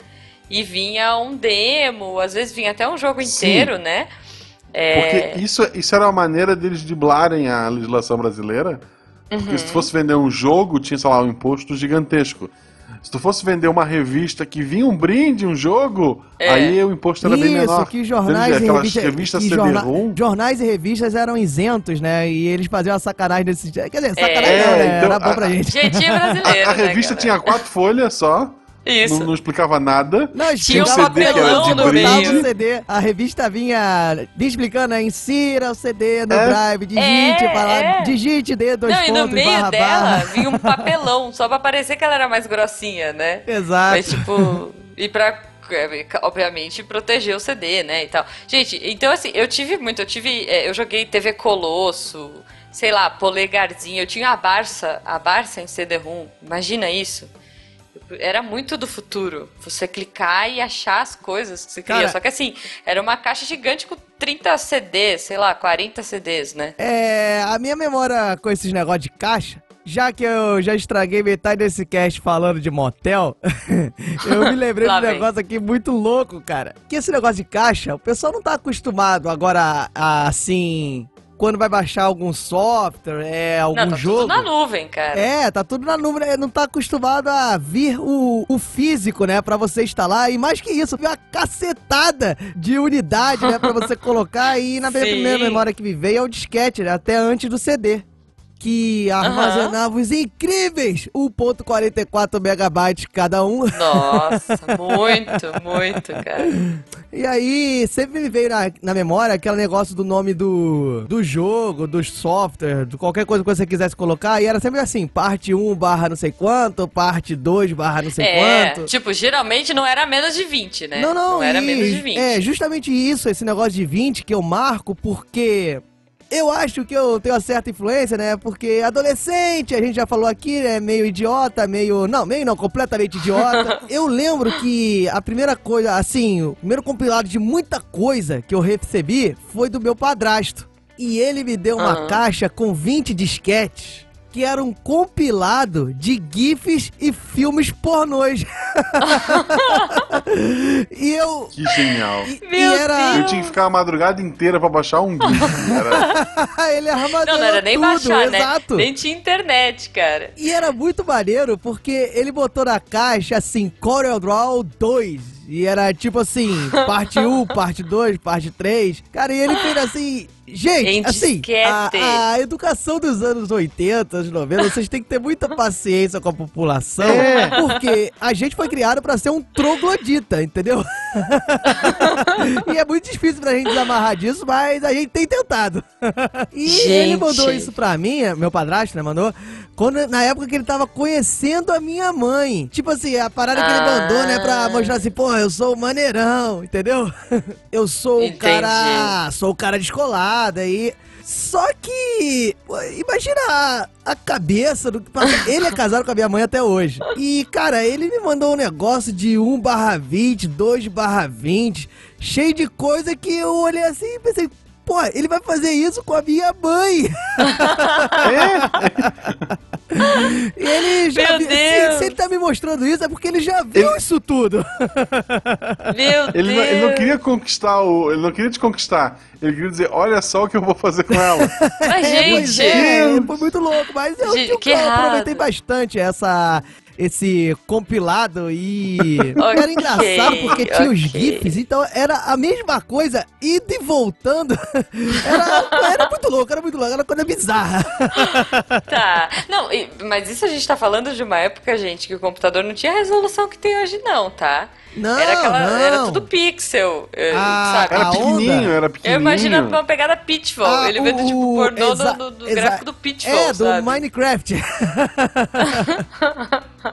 Speaker 2: e vinha um demo, às vezes vinha até um jogo
Speaker 1: Sim.
Speaker 2: inteiro, né? É,
Speaker 1: Porque isso, isso era uma maneira deles driblarem a legislação brasileira. Porque
Speaker 2: Uhum.
Speaker 1: se tu fosse vender um jogo, tinha, sei lá, um imposto gigantesco. Se tu fosse vender uma revista que vinha um brinde, um jogo,
Speaker 2: É.
Speaker 1: aí o imposto era bem
Speaker 3: Isso,
Speaker 1: menor.
Speaker 3: que jornais
Speaker 1: Entende?
Speaker 3: e
Speaker 1: Aquelas
Speaker 3: revistas,
Speaker 1: revistas
Speaker 3: que
Speaker 1: CD-ROM.
Speaker 3: jorna- jornais e revistas eram isentos, né? E eles faziam a sacanagem desse... Quer dizer, sacanagem
Speaker 2: É,
Speaker 3: não, né?
Speaker 1: então,
Speaker 3: Era bom
Speaker 1: a-
Speaker 3: pra gente.
Speaker 2: Jeitinho brasileiro.
Speaker 1: A, a
Speaker 2: né,
Speaker 1: revista
Speaker 2: cara?
Speaker 1: tinha quatro folhas só,
Speaker 2: Isso.
Speaker 1: não, não explicava nada.
Speaker 3: Não,
Speaker 2: Tinha um
Speaker 3: explicava
Speaker 1: CD que era
Speaker 3: papelão
Speaker 1: de
Speaker 3: no
Speaker 1: brinde.
Speaker 3: o CD. A revista vinha explicando, né? Insira o CD no
Speaker 1: É.
Speaker 3: drive, digite,
Speaker 2: É,
Speaker 3: fala,
Speaker 2: é.
Speaker 3: digite D, dois
Speaker 2: Não, e
Speaker 3: pontos,
Speaker 2: no meio
Speaker 3: barra,
Speaker 2: dela
Speaker 3: barra.
Speaker 2: vinha um (laughs) papelão, só pra parecer que ela era mais grossinha, né?
Speaker 3: Exato.
Speaker 2: Mas, tipo, e pra, é, obviamente, proteger o CD, né, e tal. Gente, então, assim, eu tive muito, eu tive, é, eu joguei TV Colosso, sei lá, Polegarzinho, eu tinha a Barça, a Barça em CD-ROM, imagina isso. Era muito do futuro, você clicar e achar as coisas que você queria.
Speaker 3: Cara-
Speaker 2: Só que assim, era uma caixa gigante com 30 CDs, sei lá, 40 CDs, né?
Speaker 3: É, a minha memória com esses negócios de caixa, já que eu já estraguei metade desse cast falando de motel, (laughs) eu me lembrei de um negócio aqui muito louco, cara. Que esse negócio de caixa, o pessoal não tá acostumado agora, a, assim, quando vai baixar algum software, é, algum
Speaker 2: Não, tá
Speaker 3: jogo.
Speaker 2: tudo na nuvem, cara.
Speaker 3: É, tá tudo na nuvem, né? não tá acostumado a vir o, o físico, né, Pra você instalar, e mais que isso, uma cacetada de unidade, né, Pra você (laughs) colocar, e na
Speaker 2: Sim.
Speaker 3: primeira memória que me veio é o disquete, né, até antes do CD. Que armazenava os incríveis 1.44 megabytes cada um.
Speaker 2: Nossa, (laughs) muito, muito, cara.
Speaker 3: E aí, sempre me veio na, na memória aquele negócio do nome do, do jogo, do software, de qualquer coisa que você quisesse colocar, e era sempre assim, parte 1 barra não sei quanto, parte 2 barra não sei
Speaker 2: É,
Speaker 3: quanto.
Speaker 2: tipo, geralmente não era menos de 20, né?
Speaker 3: Não, não,
Speaker 2: era
Speaker 3: e-
Speaker 2: menos de 20.
Speaker 3: É, justamente isso, esse negócio de 20 que eu marco, porque eu acho que eu tenho uma certa influência, né? Porque adolescente, a gente já falou aqui, né? Meio idiota, meio. Não, meio não, completamente idiota. (laughs) eu lembro que a primeira coisa, assim, o primeiro compilado de muita coisa que eu recebi foi do meu padrasto. E ele me deu uma
Speaker 2: Aham.
Speaker 3: caixa com 20 disquetes. Que era um compilado de GIFs e filmes pornôs. (laughs) e eu.
Speaker 1: Que genial.
Speaker 3: E,
Speaker 2: Meu
Speaker 3: e era.
Speaker 1: Eu tinha que ficar a madrugada inteira pra baixar um GIF. Era... (laughs)
Speaker 3: Ele armazenou
Speaker 2: Não, não era nem
Speaker 3: tudo,
Speaker 2: baixar, né?
Speaker 3: exato.
Speaker 2: Nem tinha internet, cara.
Speaker 3: E era muito maneiro porque ele botou na caixa assim, Corel Draw 2. E era tipo assim, parte 1, (laughs) parte 2, parte 3. Cara, e ele fez assim. Gente,
Speaker 2: Em
Speaker 3: assim, a, a educação dos anos 80, anos 90, vocês têm que ter muita paciência com a população,
Speaker 1: É.
Speaker 3: porque a gente foi criado pra ser um troglodita, entendeu? (laughs) e é muito difícil pra gente desamarrar disso, mas a gente tem tentado. e ele
Speaker 2: Gente.
Speaker 3: mandou isso pra mim, meu padrasto, né, mandou, quando, na época que ele tava conhecendo a minha mãe. Tipo assim, a parada que ele
Speaker 2: Ah.
Speaker 3: mandou, né, pra mostrar assim, porra, eu sou o maneirão, entendeu? (laughs) eu sou o
Speaker 2: Entendi.
Speaker 3: cara, sou o cara descolado aí. Só que, imagina a, a cabeça do. Ele é casado com a minha mãe até hoje. E, cara, ele me mandou um negócio de 1 barra 20, 2 barra 20, cheio de coisa que eu olhei assim e pensei, pô, ele vai fazer isso com a minha mãe. E (laughs) ele já
Speaker 2: Meu
Speaker 3: viu-
Speaker 2: Deus.
Speaker 3: Se, se ele tá me mostrando isso, é porque ele já viu isso tudo.
Speaker 2: Meu
Speaker 1: Ele, não,
Speaker 2: Deus.
Speaker 1: ele não queria conquistar o. Ele não queria te conquistar. Ele queria dizer, olha só o que eu vou fazer com ela.
Speaker 2: Mas,
Speaker 3: É,
Speaker 2: gente,
Speaker 3: é, foi muito louco, mas eu,
Speaker 2: Gente,
Speaker 3: eu,
Speaker 2: que
Speaker 3: eu aproveitei bastante essa esse compilado e (laughs)
Speaker 2: Ok,
Speaker 3: era engraçado porque tinha os
Speaker 2: ok.
Speaker 3: GIFs, então era a mesma coisa, indo e voltando. (laughs) Era, era louco, era muito louco, era uma coisa bizarra. (laughs)
Speaker 2: Tá. Não, e- mas isso a gente tá falando de uma época, gente, que o computador não tinha a resolução que tem hoje, não, tá?
Speaker 3: Não,
Speaker 2: era, aquela,
Speaker 3: não.
Speaker 2: era tudo pixel, eh,
Speaker 3: Ah,
Speaker 2: sabe?
Speaker 1: Era
Speaker 3: A
Speaker 1: pequenininho,
Speaker 3: onda?
Speaker 1: era
Speaker 2: Eu
Speaker 1: pequenininho.
Speaker 2: imagino uma pegada Pitfall.
Speaker 3: Ah,
Speaker 2: ele vendo, tipo,
Speaker 3: o-
Speaker 2: pornô do, do gráfico do Pitfall,
Speaker 3: É, do
Speaker 2: sabe?
Speaker 3: Minecraft. (laughs)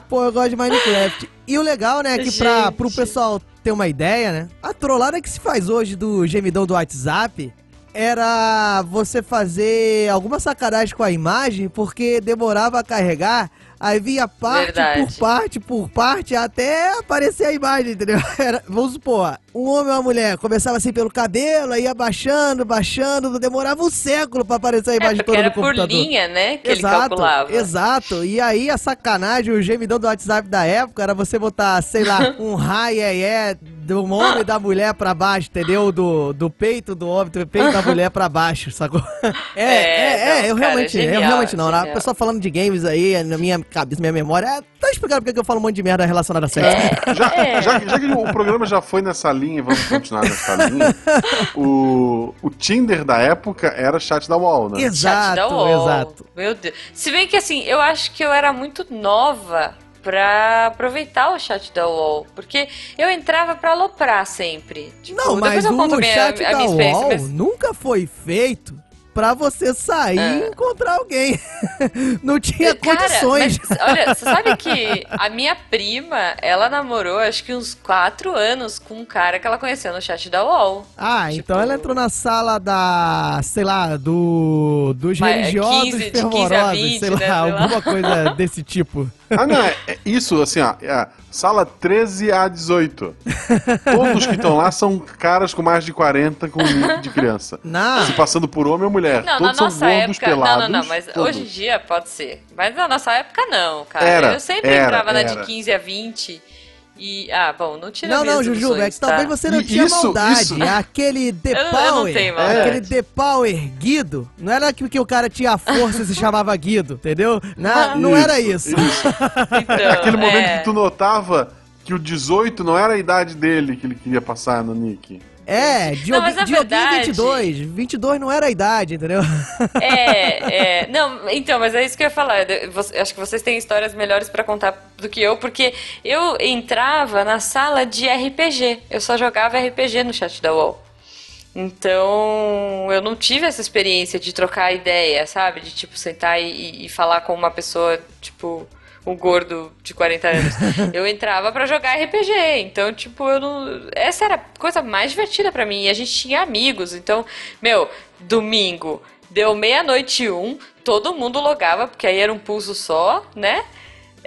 Speaker 3: Pô, eu gosto de Minecraft. E o legal, né, é que pra,
Speaker 2: Gente.
Speaker 3: pro pessoal ter uma ideia, né, a trollada que se faz hoje do gemidão do WhatsApp era você fazer alguma sacanagem com a imagem porque demorava a carregar, aí vinha parte
Speaker 2: Verdade.
Speaker 3: por parte por parte até aparecer a imagem, entendeu? (laughs) Era, vamos supor, um homem ou uma mulher começava assim pelo cabelo, aí ia baixando, baixando, demorava um século pra aparecer a
Speaker 2: É,
Speaker 3: imagem
Speaker 2: porque
Speaker 3: toda
Speaker 2: era
Speaker 3: no
Speaker 2: por
Speaker 3: computador.
Speaker 2: linha, né, que ele
Speaker 3: exato,
Speaker 2: calculava.
Speaker 3: exato. E aí a sacanagem, o gemidão do WhatsApp da época era você botar, sei lá, (laughs) um raio é, é do homem e da mulher pra baixo, entendeu? Do, do peito do homem, do peito da mulher pra baixo, sacou? (laughs) É, é, é,
Speaker 2: não,
Speaker 3: eu
Speaker 2: cara,
Speaker 3: realmente, eu
Speaker 2: genial,
Speaker 3: realmente não. A pessoa falando de games aí, na minha cabeça, minha memória, é, tá explicando porque que eu falo um monte de merda relacionada a sexo.
Speaker 1: Já,
Speaker 2: É.
Speaker 1: já, já que o programa já foi nessa linha, vamos continuar nessa linha. O, o Tinder da época era chat da UOL, né?
Speaker 2: Chat da
Speaker 3: Exato,
Speaker 2: UOL.
Speaker 3: exato.
Speaker 2: Meu Deus. Se bem que assim, eu acho que eu era muito nova pra aproveitar o chat da UOL. Porque eu entrava pra aloprar sempre. Tipo,
Speaker 3: Não, mas o
Speaker 2: minha,
Speaker 3: chat
Speaker 2: a
Speaker 3: da
Speaker 2: minha experiência.
Speaker 3: UOL
Speaker 2: mas-
Speaker 3: nunca foi feito pra você sair e
Speaker 2: Ah.
Speaker 3: encontrar alguém. (laughs) Não tinha
Speaker 2: Cara,
Speaker 3: condições.
Speaker 2: mas, olha, você sabe que a minha prima, ela namorou acho que uns 4 anos com um cara que ela conheceu no chat da UOL.
Speaker 3: Ah,
Speaker 2: Tipo-
Speaker 3: então ela entrou na sala da, sei lá, do dos
Speaker 2: Mas é
Speaker 3: religiosos
Speaker 2: 15, de 15 a
Speaker 3: fervorosos,
Speaker 2: 20,
Speaker 3: sei
Speaker 2: né,
Speaker 3: lá,
Speaker 2: sei lá.
Speaker 3: alguma coisa desse tipo.
Speaker 1: Ah, não, é, é isso, assim, ó. é sala 13 a 18. Todos que estão lá são caras com mais de 40 com nick de criança.
Speaker 3: Não,
Speaker 1: Se passando por homem ou mulher.
Speaker 2: Não,
Speaker 1: Todos
Speaker 2: na nossa
Speaker 1: são gordos,
Speaker 2: época.
Speaker 1: pelados.
Speaker 2: não, não, não, mas
Speaker 1: todos.
Speaker 2: hoje em dia pode ser. Mas na nossa época não, cara.
Speaker 1: Era,
Speaker 2: eu sempre
Speaker 1: era,
Speaker 2: entrava na de
Speaker 1: era.
Speaker 2: 15 a 20 e. Ah, bom, não tira
Speaker 3: não, não, Juju, é que
Speaker 2: ilusões, tá?
Speaker 3: talvez você não
Speaker 1: E
Speaker 3: tinha
Speaker 1: isso-
Speaker 3: maldade.
Speaker 1: isso-
Speaker 3: Aquele The
Speaker 2: Eu não- eu não
Speaker 3: Power,
Speaker 2: tenho maldade.
Speaker 3: aquele The Power erguido, não era que, que o cara tinha força e se chamava Guido, entendeu? Não, não era isso.
Speaker 2: Então,
Speaker 1: Aquele momento
Speaker 2: é.
Speaker 1: que tu notava que o 18 não era a idade dele que ele queria passar no nick.
Speaker 3: É, Dioguinho
Speaker 2: Não, na
Speaker 3: Dioguinho
Speaker 2: verdade-
Speaker 3: 22. 22 não era a idade, entendeu? (laughs)
Speaker 2: É, é. Não, então, mas é isso que eu ia falar. Eu acho que vocês têm histórias melhores pra contar do que eu, porque eu entrava na sala de RPG. Eu só jogava RPG no chat da UOL. Então, eu não tive essa experiência de trocar ideia, sabe? De, tipo, sentar e, e falar com uma pessoa, tipo, um gordo de 40 anos. (laughs) Eu entrava pra jogar RPG, então, tipo, eu não... Essa era a coisa mais divertida pra mim. E a gente tinha amigos, então, meu, domingo, deu meia-noite e um, todo mundo logava, porque aí era um pulso só, né?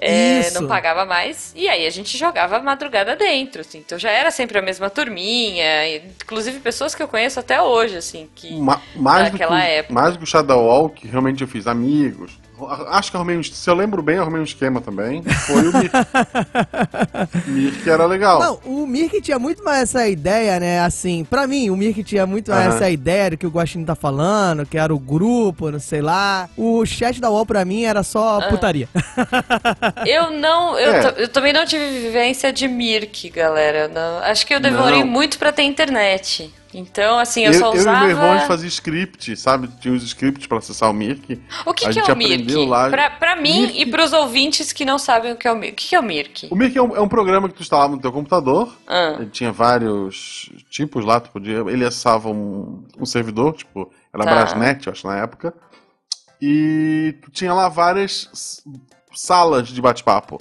Speaker 2: É, não pagava mais. E aí a gente jogava madrugada dentro, assim. Então já era sempre a mesma turminha. Inclusive pessoas que eu conheço até hoje, assim, que.
Speaker 1: Ma- mais, do que,
Speaker 2: época.
Speaker 1: mais do que o Shadow Wall, que realmente eu fiz amigos, Acho que arrumei um. Se eu lembro bem, arrumei um esquema também. Foi o Mirk. (laughs) Mirk era legal.
Speaker 3: Não, o Mirk tinha muito mais essa ideia, né? Assim, pra mim, o Mirk tinha muito mais
Speaker 1: Aham.
Speaker 3: essa ideia do que o Guaxinim tá falando, que era o grupo, não sei lá. O chat da UOL pra mim era só
Speaker 2: Ah.
Speaker 3: putaria. (laughs)
Speaker 2: Eu não, eu,
Speaker 1: É.
Speaker 2: eu também não tive vivência de Mirk, galera. Não- acho que eu demorei
Speaker 1: Não.
Speaker 2: muito pra ter internet. Então, assim, eu,
Speaker 1: eu,
Speaker 2: só
Speaker 1: eu e
Speaker 2: usava.
Speaker 1: meu irmão a gente fazia script, sabe? Tinha os scripts pra acessar o Mirk.
Speaker 2: O que,
Speaker 1: a
Speaker 2: que é o Mirk?
Speaker 1: lá-
Speaker 2: Pra, pra mim
Speaker 1: Mirk-
Speaker 2: e pros ouvintes que não sabem o que é o Mirk. O que, é o Mirk?
Speaker 1: O Mirk é um, é um programa que tu instalava no teu computador.
Speaker 2: Ah.
Speaker 1: Ele tinha vários tipos lá, tu podia. Ele acessava um, um servidor, tipo, era
Speaker 2: Tá.
Speaker 1: Brasnet, eu acho, na época. E tu tinha lá várias salas de bate-papo.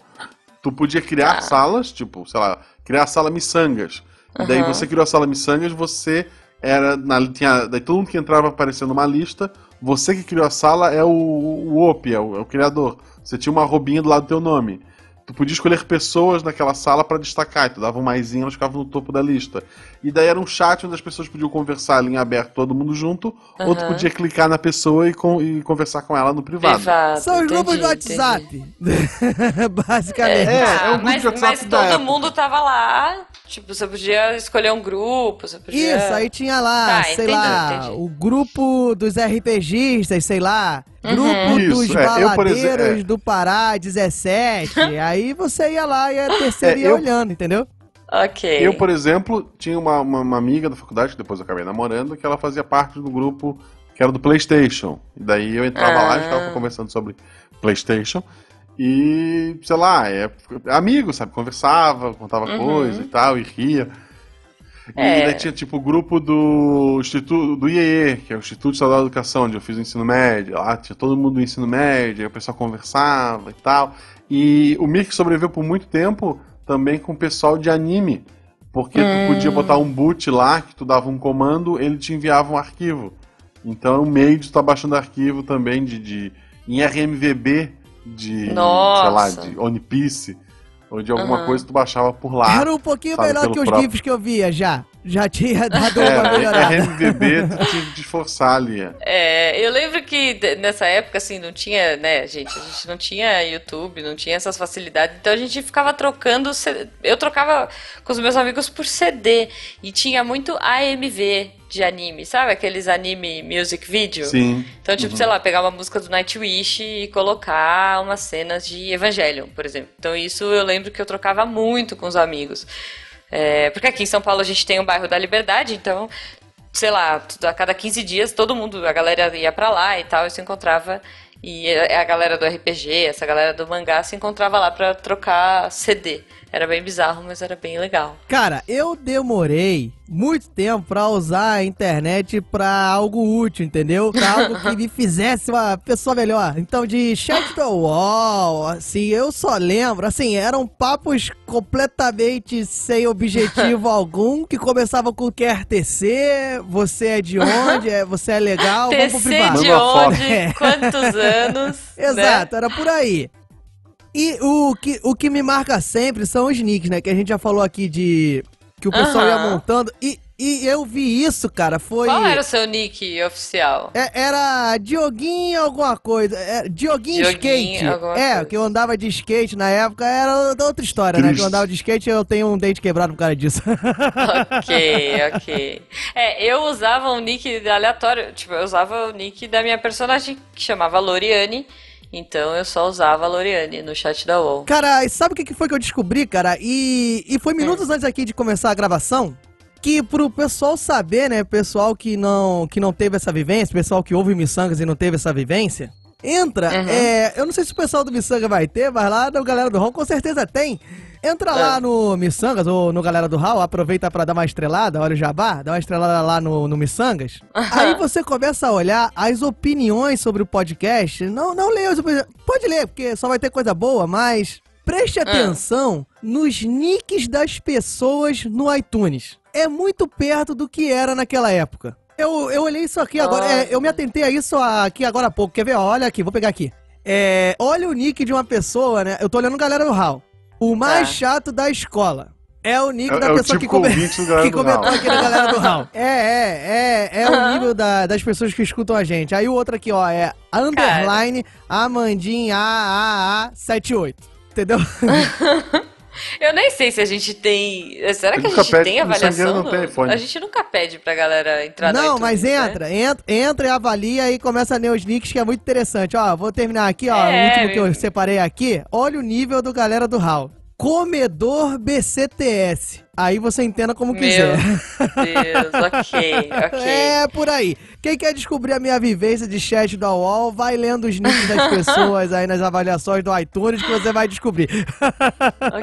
Speaker 1: Tu podia criar
Speaker 2: Tá.
Speaker 1: salas, tipo, sei lá, criar a sala miçangas. E daí você criou a sala miçangas, você era. Na, tinha, daí todo mundo que entrava aparecendo uma lista. Você que criou a sala é o, o OP, é o, é o criador. Você tinha uma robinha do lado do teu nome. Tu podia escolher pessoas naquela sala pra destacar, e tu dava um maisinho, elas ficavam no topo da lista. E daí era um chat onde as pessoas podiam conversar ali em aberto, todo mundo junto, ou tu podia clicar na pessoa e, con- e conversar com ela no privado.
Speaker 2: Privado.
Speaker 3: São os grupos do. WhatsApp. (laughs) Basicamente.
Speaker 1: É,
Speaker 2: Ah,
Speaker 1: é um grupo
Speaker 2: mas,
Speaker 1: de WhatsApp
Speaker 2: mas
Speaker 1: da
Speaker 2: todo
Speaker 1: época.
Speaker 2: mundo tava lá. Tipo, você podia escolher um grupo, você podia.
Speaker 3: Isso, aí tinha lá,
Speaker 2: Tá,
Speaker 3: sei
Speaker 2: entendi,
Speaker 3: lá,
Speaker 2: entendi.
Speaker 3: o grupo dos RPGistas, sei lá,
Speaker 2: Uhum.
Speaker 3: grupo
Speaker 1: Isso,
Speaker 3: dos
Speaker 1: é, eu,
Speaker 3: baladeiros
Speaker 1: exemplo, é.
Speaker 3: do Pará 17. (laughs) aí você ia lá e a terceira
Speaker 1: É,
Speaker 3: ia
Speaker 1: eu-
Speaker 3: olhando, entendeu?
Speaker 2: Ok.
Speaker 1: Eu, por exemplo, tinha uma, uma, uma amiga da faculdade, que depois eu acabei namorando, que ela fazia parte do grupo que era do PlayStation. E daí eu entrava lá e
Speaker 2: Ah.
Speaker 1: ficava conversando sobre PlayStation. E, sei lá, é amigo, sabe? Conversava, contava
Speaker 2: Uhum.
Speaker 1: coisa e tal, e ria. E
Speaker 2: É.
Speaker 1: daí tinha tipo o grupo do Instituto do IEE, que é o Instituto Estadual de Educação, onde eu fiz o ensino médio. Lá tinha todo mundo do ensino médio, aí o pessoal conversava e tal. E o Mirk sobreviveu por muito tempo também com o pessoal de anime. Porque
Speaker 2: Hum.
Speaker 1: tu podia botar um boot lá, que tu dava um comando, ele te enviava um arquivo. Então é um meio de tu estar baixando arquivo também de, de em RMVB de,
Speaker 2: Nossa.
Speaker 1: sei lá, de One Piece ou de alguma
Speaker 2: Aham.
Speaker 1: coisa tu baixava por lá.
Speaker 3: Era um pouquinho
Speaker 1: sabe,
Speaker 3: melhor que os
Speaker 1: próprio-
Speaker 3: GIFs que eu via já. Já tinha (laughs) dado uma
Speaker 1: É,
Speaker 3: melhorada.
Speaker 1: RMVB tu tinha que te esforçar ali. é.
Speaker 2: É, eu lembro que nessa época, assim, não tinha, né, gente, a gente não tinha YouTube, não tinha essas facilidades, então a gente ficava trocando, eu trocava com os meus amigos por CD, e tinha muito AMV de anime, sabe? Aqueles anime music video.
Speaker 1: Sim.
Speaker 2: Então, tipo, sei lá, pegar uma música do Nightwish e colocar umas cenas de Evangelion, por exemplo. Então, isso eu lembro que eu trocava muito com os amigos. É, porque aqui em São Paulo a gente tem o bairro da Liberdade, então, sei lá, a cada 15 dias todo mundo, a galera ia pra lá e tal, e se encontrava. E a a galera do RPG, essa galera do mangá se encontrava lá pra trocar CD. Era bem bizarro, mas era bem legal.
Speaker 3: Cara, eu demorei muito tempo pra usar a internet pra algo útil, entendeu? Pra algo que me (laughs) fizesse uma pessoa melhor. Então, de chat do wall, assim, eu só lembro, assim, eram papos completamente sem objetivo (laughs) algum, que começavam com quer TC, você é de onde, é, você é legal, vamos pro privado.
Speaker 2: de onde,
Speaker 3: É.
Speaker 2: quantos anos. (laughs) né?
Speaker 3: Exato, era por aí. E o que, o que me marca sempre são os nicks, né? Que a gente já falou aqui de. Que o pessoal ia
Speaker 2: Aham.
Speaker 3: montando. E, e eu vi isso, cara. Foi.
Speaker 2: Qual era o seu nick oficial?
Speaker 3: É- era Dioguinho alguma coisa. É, Dioguinho,
Speaker 2: Dioguinho
Speaker 3: Skate. É,
Speaker 2: coisa.
Speaker 3: que eu andava de skate na época era da outra história, né?
Speaker 1: Triste.
Speaker 3: Que eu andava de skate e eu tenho um dente quebrado por causa disso.
Speaker 2: ok, (laughs) ok. É, eu usava um nick aleatório. Tipo, eu usava o nick da minha personagem, que chamava Loriane. Então eu só usava a Loriane no chat da UOL.
Speaker 3: Cara, e sabe o que foi que eu descobri, cara? E, e foi minutos
Speaker 2: É.
Speaker 3: antes aqui de começar a gravação. Que pro pessoal saber, né? Pessoal que não, que não teve essa vivência, pessoal que ouve Missangas e não teve essa vivência. Entra,
Speaker 2: Uhum.
Speaker 3: é, eu não sei se o pessoal do Missanga vai ter, mas lá no Galera do Hall com certeza tem. Entra lá
Speaker 2: É.
Speaker 3: no Missangas ou no Galera do Hall, aproveita pra dar uma estrelada, olha o jabá, dá uma estrelada lá no, no Missangas. Aí você começa a olhar as opiniões sobre o podcast. Não, não leia as opiniões. Pode ler, porque só vai ter coisa boa, mas preste atenção nos nicks das pessoas no iTunes. É muito perto do que era naquela época. Eu, eu olhei isso aqui agora, é, eu me atentei a isso aqui agora há pouco. Quer ver? Olha aqui, vou pegar aqui. É, olha o nick de uma pessoa, né? Eu tô olhando galera do Hall. O mais
Speaker 2: Tá.
Speaker 3: chato da escola. É o nick
Speaker 1: É-
Speaker 3: da
Speaker 1: é
Speaker 3: pessoa que,
Speaker 1: típico
Speaker 3: come- que comentou aqui na galera do Raul. (laughs) É, é, é, é o nível da- das pessoas que escutam a gente. Aí o outro aqui, ó, é underline Amandinha AAA78. Entendeu? (laughs) (laughs)
Speaker 2: Eu nem sei se a gente tem. Será que a gente
Speaker 1: pede,
Speaker 2: tem
Speaker 1: no
Speaker 2: avaliação?
Speaker 1: tem iPhone.
Speaker 2: A gente nunca pede pra galera entrar no
Speaker 3: Não,
Speaker 2: iTunes,
Speaker 3: mas
Speaker 2: né?
Speaker 3: entra, entra, entra e avalia e começa a ler os nicks que é muito interessante. Ó, vou terminar aqui, ó,
Speaker 2: É,
Speaker 3: o último que eu separei aqui. Olha o nível do galera do Raul. Comedor BCTS. Aí você entenda como
Speaker 2: Meu
Speaker 3: quiser.
Speaker 2: Deus, ok, (laughs) ok.
Speaker 3: É por aí. Quem quer descobrir a minha vivência de chat da UOL, vai lendo os nicks das (laughs) pessoas aí nas avaliações do iTunes que você vai descobrir. (laughs)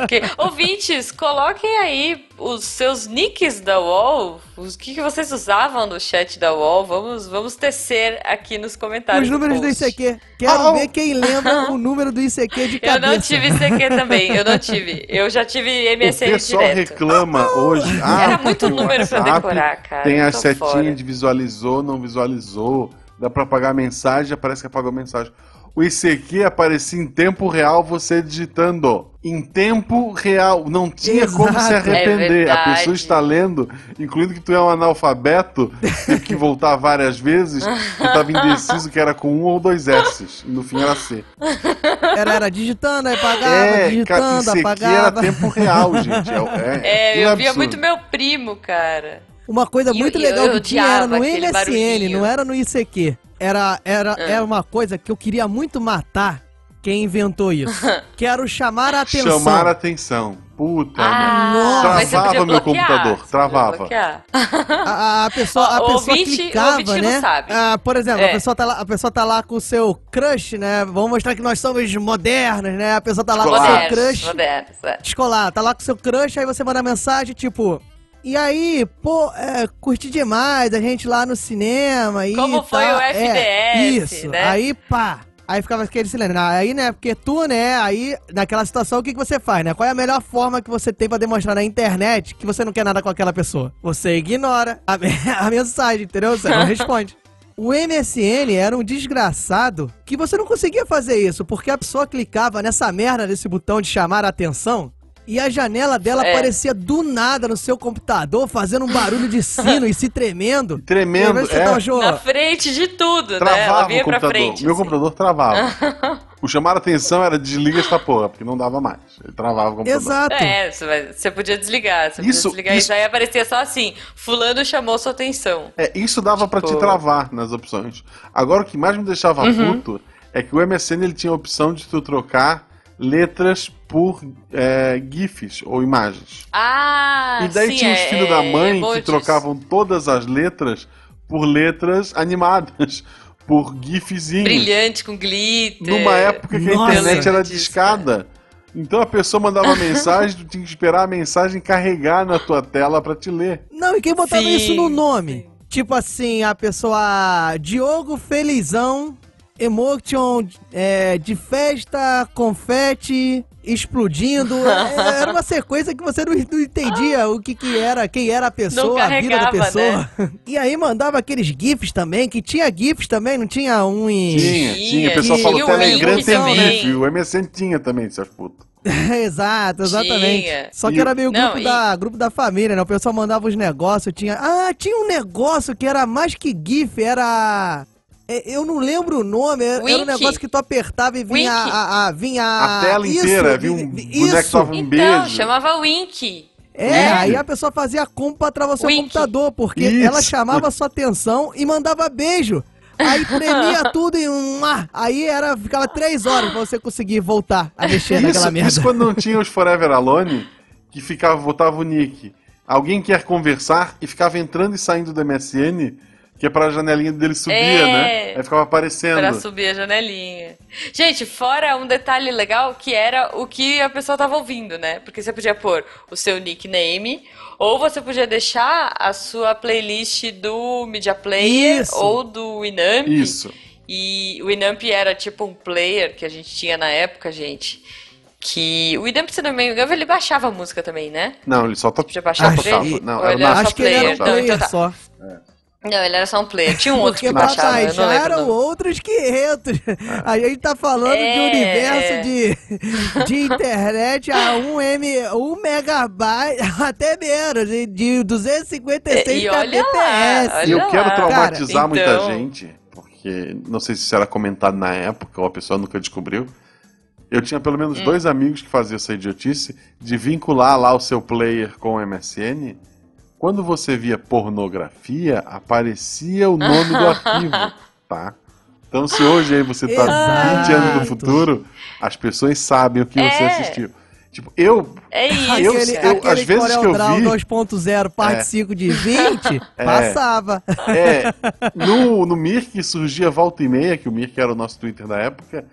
Speaker 2: Ok. Ouvintes, coloquem aí os seus nicks da UOL, os que, que vocês usavam no chat da UOL. Vamos, vamos tecer aqui nos comentários.
Speaker 3: Os
Speaker 2: do
Speaker 3: números do
Speaker 2: post.
Speaker 3: ICQ. Quero
Speaker 1: Ah,
Speaker 3: ver quem lembra o número do ICQ de
Speaker 2: Eu
Speaker 3: cabeça.
Speaker 2: não tive ICQ também, eu não tive. Eu já tive
Speaker 1: O
Speaker 2: MSN
Speaker 1: pessoal
Speaker 2: direto.
Speaker 1: reclama hoje. Ah,
Speaker 2: Era muito número pra
Speaker 1: WhatsApp
Speaker 2: decorar, cara.
Speaker 1: Tem
Speaker 2: eu
Speaker 1: a
Speaker 2: tô
Speaker 1: setinha
Speaker 2: fora.
Speaker 1: de visualizou, não visualizou. Dá pra apagar a mensagem, aparece que apagou a mensagem. O ICQ aparecia em tempo real você digitando. Em tempo real. Não tinha como se
Speaker 3: Exato.
Speaker 1: arrepender.
Speaker 2: É
Speaker 1: a pessoa está lendo, incluindo que tu é um analfabeto, teve que voltar várias vezes, que (laughs) tava indeciso que era com um ou dois S's. E no fim era C.
Speaker 3: Era, era digitando, aí apagava,
Speaker 1: É,
Speaker 3: digitando,
Speaker 1: ICQ era
Speaker 3: apagava.
Speaker 1: tempo real, (laughs) gente. É,
Speaker 2: É,
Speaker 1: tudo
Speaker 2: eu via
Speaker 1: absurdo.
Speaker 2: muito meu primo, cara.
Speaker 3: Uma coisa
Speaker 2: E
Speaker 3: muito
Speaker 2: eu-
Speaker 3: legal
Speaker 2: eu
Speaker 3: que tinha era no
Speaker 2: aquele
Speaker 3: MSN,
Speaker 2: barulhinho.
Speaker 3: não era no ICQ. Era, era,
Speaker 2: Ah.
Speaker 3: era uma coisa que eu queria muito matar quem inventou isso. (laughs) que era o chamar a atenção.
Speaker 1: Chamar a atenção. Puta, mano.
Speaker 2: Ah, mas você
Speaker 1: Travava meu computador, travava.
Speaker 3: A, a pessoa, a
Speaker 2: Ó,
Speaker 3: pessoa
Speaker 2: ouvinte-
Speaker 3: clicava, né?
Speaker 2: não sabe.
Speaker 3: Ah, por exemplo, a,
Speaker 2: É.
Speaker 3: pessoa tá lá, a pessoa tá lá com o seu crush, né? Vamos mostrar que nós somos modernos, né? A pessoa tá lá com o seu
Speaker 1: Escolar.
Speaker 3: Crush.
Speaker 2: modernos, é.
Speaker 3: escolar, tá lá com seu crush, aí você manda mensagem tipo. E aí, pô, é, curti demais a gente lá no cinema e
Speaker 2: Como foi
Speaker 3: tal."
Speaker 2: o
Speaker 3: É,
Speaker 2: FDS,
Speaker 3: isso.
Speaker 2: né?
Speaker 3: Aí, pá. Aí ficava aquele silêncio. Aí, né, porque tu, né, aí, naquela situação, o que, que você faz, né? Qual é a melhor forma que você tem pra demonstrar na internet que você não quer nada com aquela pessoa? Você ignora a, (laughs) a mensagem, entendeu? Você não responde. (laughs) O MSN era um desgraçado que você não conseguia fazer isso, porque a pessoa clicava nessa merda desse botão de chamar a atenção e a janela dela
Speaker 2: É.
Speaker 3: aparecia do nada no seu computador, fazendo um barulho de sino e se tremendo. (laughs)
Speaker 1: Tremendo, é.
Speaker 3: tava jogando-
Speaker 2: Na frente de tudo, né? Ela
Speaker 1: Travava
Speaker 2: vinha
Speaker 1: o
Speaker 2: pra
Speaker 1: computador.
Speaker 2: frente.
Speaker 1: Meu
Speaker 2: assim.
Speaker 1: computador travava. (laughs) o chamar a atenção era desliga esta porra, porque não dava mais. Ele travava o computador.
Speaker 3: Exato.
Speaker 2: É, você, podia desligar, você
Speaker 1: Isso-
Speaker 2: podia desligar
Speaker 1: isso-
Speaker 2: e aí aparecia só assim, fulano chamou sua atenção.
Speaker 1: É, isso dava pra te
Speaker 2: Tipo-
Speaker 1: travar nas opções. Agora o que mais me deixava
Speaker 2: Uhum.
Speaker 1: puto é que o MSN ele tinha a opção de tu trocar letras por é, GIFs ou imagens.
Speaker 2: Ah,
Speaker 1: e daí
Speaker 2: sim,
Speaker 1: tinha os
Speaker 2: é-
Speaker 1: filhos da
Speaker 2: é
Speaker 1: mãe
Speaker 2: emojis.
Speaker 1: que trocavam todas as letras por letras animadas, (laughs) por GIFzinhos.
Speaker 2: Brilhante, com glitter.
Speaker 1: Numa época que a
Speaker 3: Nossa.
Speaker 1: internet era discada. Então a pessoa mandava (laughs) mensagem, tu tinha que esperar a mensagem carregar na tua tela pra te ler.
Speaker 3: Não, e quem botava
Speaker 2: Sim,
Speaker 3: isso no nome? Tipo assim, a pessoa. Diogo Felizão, emotion é, de festa, confete, explodindo. (laughs) É, era uma sequência que você não, não entendia o que, que era, quem era a pessoa, a vida da pessoa. E aí mandava aqueles GIFs também, que tinha GIFs também, não tinha um em.
Speaker 1: Tinha,
Speaker 2: Tinha.
Speaker 1: O pessoal falou
Speaker 3: o
Speaker 1: Telegram tem. GIF. O MSN tinha também, seus putos. (laughs)
Speaker 3: Exato, exatamente.
Speaker 2: Tinha.
Speaker 3: Só que era meio
Speaker 2: Não,
Speaker 3: grupo,
Speaker 2: e-
Speaker 3: da, grupo da família, né? O pessoal mandava os negócios, tinha. Ah, tinha um negócio que era mais que GIF, era. É, Eu não lembro o nome, era, era um negócio que tu apertava e vinha
Speaker 2: Wink.
Speaker 3: a, a- a- vinha
Speaker 1: A tela
Speaker 3: isso,
Speaker 1: inteira,
Speaker 3: vi-
Speaker 1: viu um boneco tava um
Speaker 2: Então,
Speaker 1: beijo.
Speaker 2: chamava Wink.
Speaker 3: É,
Speaker 1: Wink.
Speaker 3: aí a pessoa fazia compra pra travar seu
Speaker 2: Wink.
Speaker 3: computador, porque
Speaker 1: Isso.
Speaker 3: ela chamava sua atenção e mandava beijo. Aí tremia (laughs) tudo em um. ah, Aí era, ficava três horas pra você conseguir voltar a mexer naquela
Speaker 1: Isso,
Speaker 3: merda.
Speaker 1: isso quando não tinha os Forever Alone, que ficava, botava o nick. Alguém quer conversar e ficava entrando e saindo do MSN, que é pra janelinha dele subir,
Speaker 2: É.
Speaker 1: né? Aí ficava aparecendo.
Speaker 2: Pra subir a janelinha. Gente, fora um detalhe legal que era o que a pessoa tava ouvindo, né? Porque você podia pôr o seu nickname, ou você podia deixar a sua playlist do Media Player
Speaker 3: Isso.
Speaker 2: ou do Winamp.
Speaker 1: Isso.
Speaker 2: E o Winamp era tipo um player que a gente tinha na época, gente. Que o Winamp, se não me engano, ele baixava a música também, né?
Speaker 1: Não, ele só to...
Speaker 2: Podia baixar
Speaker 3: Acho
Speaker 2: por ele?
Speaker 3: que-
Speaker 1: Não, era
Speaker 3: Acho que ele era um
Speaker 2: player? Não, então tá.
Speaker 3: só.
Speaker 2: Não, ele era só um player. Tinha um outro
Speaker 3: Porque
Speaker 2: que
Speaker 3: pra
Speaker 2: baixava, eu não
Speaker 3: baixar
Speaker 2: lembro. o
Speaker 3: eram
Speaker 2: nome.
Speaker 3: outros 500. A gente tá falando de
Speaker 2: É,
Speaker 3: universo
Speaker 2: é.
Speaker 3: de, de internet a 1 M, 1 megabyte, (laughs) até menos, de- de 256
Speaker 2: E olha lá,
Speaker 3: kbps.
Speaker 1: E eu quero traumatizar
Speaker 2: Cara,
Speaker 1: muita
Speaker 2: então-
Speaker 1: gente, porque não sei se isso era comentado na época ou a pessoa nunca descobriu. Eu tinha pelo
Speaker 2: Hum.
Speaker 1: menos dois amigos que faziam essa idiotice de vincular lá o seu player com o MSN. Quando você via pornografia, aparecia o nome do (laughs) arquivo, tá? Então se hoje aí você tá
Speaker 3: Exato.
Speaker 1: 20 anos no futuro, as pessoas sabem o que você
Speaker 2: É.
Speaker 1: assistiu. Tipo, eu
Speaker 2: É isso.
Speaker 1: eu-
Speaker 3: Aquele,
Speaker 1: eu-
Speaker 3: aquele
Speaker 1: às vezes que eu vi-
Speaker 3: 2.0 parte
Speaker 1: É.
Speaker 3: 5 de 20, (laughs) passava.
Speaker 1: É, no, no Mirk surgia volta e meia, que o Mirk era o nosso Twitter da época,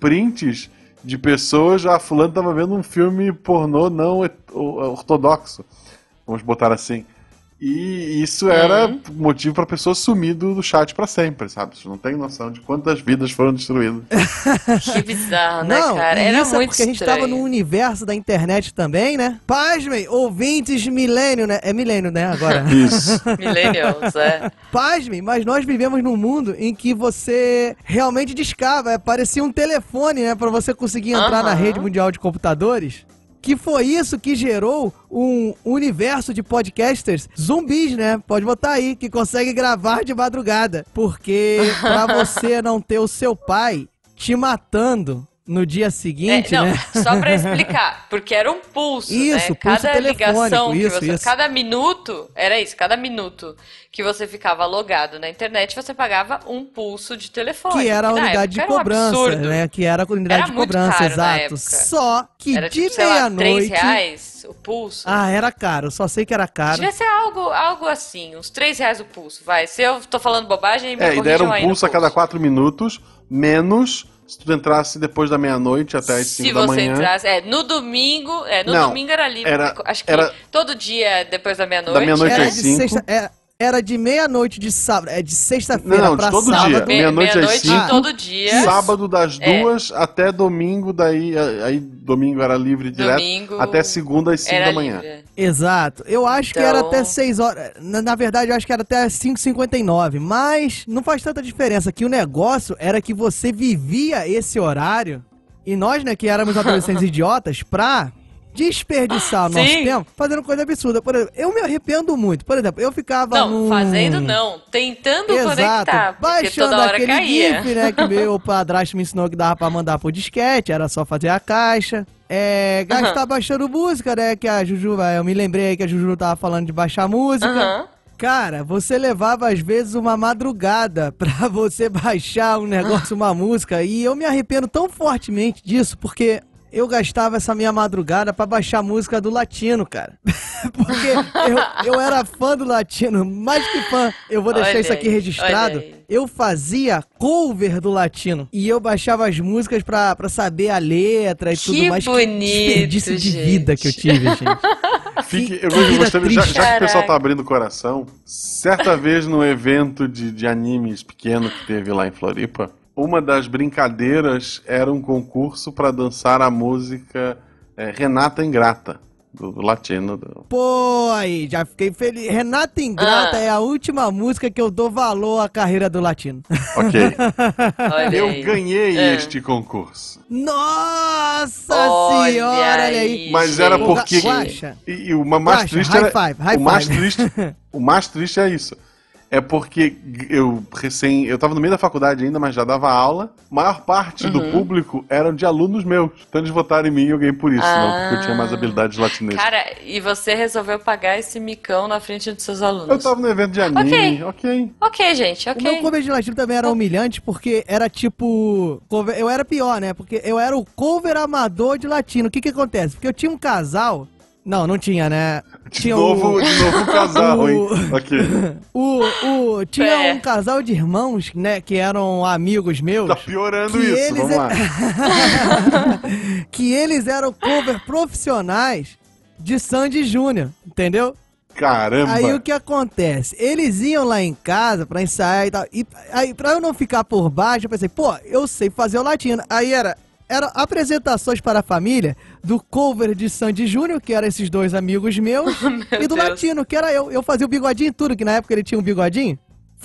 Speaker 1: prints de pessoas, já fulano tava vendo um filme pornô não ortodoxo, vamos botar assim. E isso era
Speaker 2: Uhum.
Speaker 1: motivo pra pessoa sumir do, do chat pra sempre, sabe? Você não tem noção de quantas vidas foram destruídas. (laughs)
Speaker 2: Que bizarro, né,
Speaker 3: Não,
Speaker 2: cara? Era
Speaker 3: isso é
Speaker 2: muito
Speaker 3: porque a gente
Speaker 2: estranho.
Speaker 3: tava no universo da internet também, né? Pasmem, ouvintes milênio, né? É milênio, né, agora? (laughs)
Speaker 1: Isso. (laughs)
Speaker 2: Millennials, é.
Speaker 3: Pasmem, mas nós vivemos num mundo em que você realmente discava, é, parecia um telefone, né, Pra você conseguir entrar na
Speaker 2: Aham.
Speaker 3: rede mundial de computadores. Que foi isso que gerou um universo de podcasters zumbis, né? Pode botar aí, que consegue gravar de madrugada. Porque pra (laughs) você não ter o seu pai te matando no dia seguinte,
Speaker 2: É, não,
Speaker 3: né? (laughs)
Speaker 2: só pra explicar, (laughs) porque era um pulso,
Speaker 3: Isso,
Speaker 2: né?
Speaker 3: pulso
Speaker 2: Cada ligação
Speaker 3: telefônico,
Speaker 2: que
Speaker 3: isso,
Speaker 2: você,
Speaker 3: isso.
Speaker 2: cada minuto, era isso, cada minuto que você ficava logado na internet, você pagava um pulso de telefone.
Speaker 3: Que era a unidade de
Speaker 2: um
Speaker 3: cobrança,
Speaker 2: absurdo.
Speaker 3: né? Que era a unidade
Speaker 2: Era
Speaker 3: de
Speaker 2: muito
Speaker 3: cobrança, exato.
Speaker 2: época.
Speaker 3: Só que
Speaker 2: Era
Speaker 3: de
Speaker 2: tipo, lá, 3
Speaker 3: meia-noite.
Speaker 2: reais o pulso.
Speaker 3: Ah, era caro, só sei que era caro.
Speaker 2: Devia ser algo, algo assim, uns 3 reais o pulso, vai. Se eu tô falando bobagem, me
Speaker 1: É, e
Speaker 2: corrijam
Speaker 1: um
Speaker 2: aí no
Speaker 1: pulso a cada 4 minutos, menos se tu entrasse depois da meia-noite até as 5
Speaker 2: Se
Speaker 1: da
Speaker 2: você
Speaker 1: manhã.
Speaker 2: entrasse, é, no domingo, é, no
Speaker 1: Não,
Speaker 2: domingo era livre,
Speaker 1: era-
Speaker 2: acho que
Speaker 1: era-
Speaker 2: todo dia depois da meia-noite.
Speaker 1: Da meia-noite
Speaker 3: Era
Speaker 1: às
Speaker 3: de
Speaker 1: cinco.
Speaker 3: sexta, é, era de meia-noite de sábado, é de sexta-feira
Speaker 1: Não, de
Speaker 3: pra
Speaker 1: todo
Speaker 3: sábado.
Speaker 1: dia.
Speaker 2: Me-
Speaker 1: meia-noite às
Speaker 2: meia-noite
Speaker 1: cinco,
Speaker 2: todo dia.
Speaker 1: Sábado das
Speaker 2: É.
Speaker 1: duas até domingo, daí aí domingo era livre direto,
Speaker 2: Domingo
Speaker 1: até segunda às 5
Speaker 2: Era
Speaker 1: da manhã.
Speaker 2: livre.
Speaker 3: Exato. Eu acho que era
Speaker 2: Então-
Speaker 3: até 6 horas. Na, na verdade, eu acho que era até 5h59. Mas não faz tanta diferença. Que o negócio era que você vivia esse horário. E nós, né, que éramos adolescentes (laughs) idiotas, pra desperdiçar o nosso
Speaker 2: Sim.
Speaker 3: tempo fazendo coisa absurda. Por exemplo, eu me arrependo muito. Por exemplo, eu ficava
Speaker 2: Não,
Speaker 3: num...
Speaker 2: fazendo não, tentando conectar, porque
Speaker 3: Baixando aquele
Speaker 2: caía.
Speaker 3: GIF, né? Que meu padrasto me ensinou que dava pra mandar por disquete, era só fazer a caixa. É, gastar baixando música, né? Que a Juju, eu me lembrei aí que a Juju tava falando de baixar música.
Speaker 2: Aham.
Speaker 3: Cara, você levava às vezes uma madrugada (laughs) pra você baixar um negócio, uma música, e eu me arrependo tão fortemente disso, porque eu gastava essa minha madrugada pra baixar a música do latino, cara. (laughs) porque eu, eu era fã do latino, mais que fã. Eu vou deixar
Speaker 2: Olha
Speaker 3: isso aqui
Speaker 2: aí,
Speaker 3: registrado. Eu fazia cover do latino. E eu baixava as músicas pra, pra saber a letra e
Speaker 2: Que
Speaker 3: tudo mais.
Speaker 2: bonito,
Speaker 3: desperdício de vida que eu tive, gente. (laughs)
Speaker 1: Fique,
Speaker 3: Que-
Speaker 1: eu
Speaker 3: que vida
Speaker 1: gostaria, já,
Speaker 3: triste.
Speaker 1: já que o pessoal tá abrindo o coração, certa vez no evento de, de animes pequeno que teve lá em Floripa, uma das brincadeiras era um concurso pra dançar a música é, Renata Ingrata, do, do latino. do-
Speaker 3: Pô, aí, já fiquei feliz. Renata Ingrata
Speaker 2: Ah.
Speaker 3: é a última música que eu dou valor à carreira do latino.
Speaker 1: Ok. (laughs) Eu ganhei
Speaker 2: É.
Speaker 1: este concurso.
Speaker 3: Nossa
Speaker 2: Olha
Speaker 3: senhora, olha aí.
Speaker 1: Mas era porque-
Speaker 3: Guaxa,
Speaker 1: E, e o ma- mais
Speaker 3: Guaxa,
Speaker 1: triste
Speaker 3: high
Speaker 1: era,
Speaker 3: five, high
Speaker 1: o mais
Speaker 3: five.
Speaker 1: triste, (laughs) o mais triste é isso. É porque eu recém, eu tava no meio da faculdade ainda, mas já dava aula. A maior parte do
Speaker 2: Uhum.
Speaker 1: público eram de alunos meus. Então eles votaram em mim e eu ganhei por isso, não porque eu tinha mais
Speaker 2: Ah.
Speaker 1: habilidades latinescas.
Speaker 2: Cara, e você resolveu pagar esse micão na frente dos seus alunos.
Speaker 1: Eu tava no evento de anime, ok.
Speaker 2: Ok, gente,
Speaker 3: O meu
Speaker 2: ok.
Speaker 3: cover de latino também era humilhante porque era tipo. cover- eu era pior, né? Porque eu era o cover amador de latino. O que que acontece? Porque eu tinha um casal. Não, não tinha, né?
Speaker 1: De
Speaker 3: tinha
Speaker 1: novo,
Speaker 3: o-
Speaker 1: de novo um casal, hein?
Speaker 3: o-
Speaker 1: Ok.
Speaker 3: O, o, tinha
Speaker 2: É.
Speaker 3: um casal de irmãos, né? Que eram amigos meus.
Speaker 1: Tá piorando
Speaker 3: Que
Speaker 1: isso,
Speaker 3: eles
Speaker 1: vamos lá. (laughs)
Speaker 3: que eles eram cover profissionais de Sandy Júnior, entendeu?
Speaker 1: Caramba.
Speaker 3: Aí o que acontece? Eles iam lá em casa pra ensaiar e tal. E aí, pra eu não ficar por baixo, eu pensei, pô, eu sei fazer o latino. Aí era. Era apresentações para a família do cover de Sandy Júnior, que eram esses dois amigos meus, (laughs) e do
Speaker 2: Deus.
Speaker 3: latino, que era eu. Eu fazia o bigodinho e tudo, que na época ele tinha um bigodinho.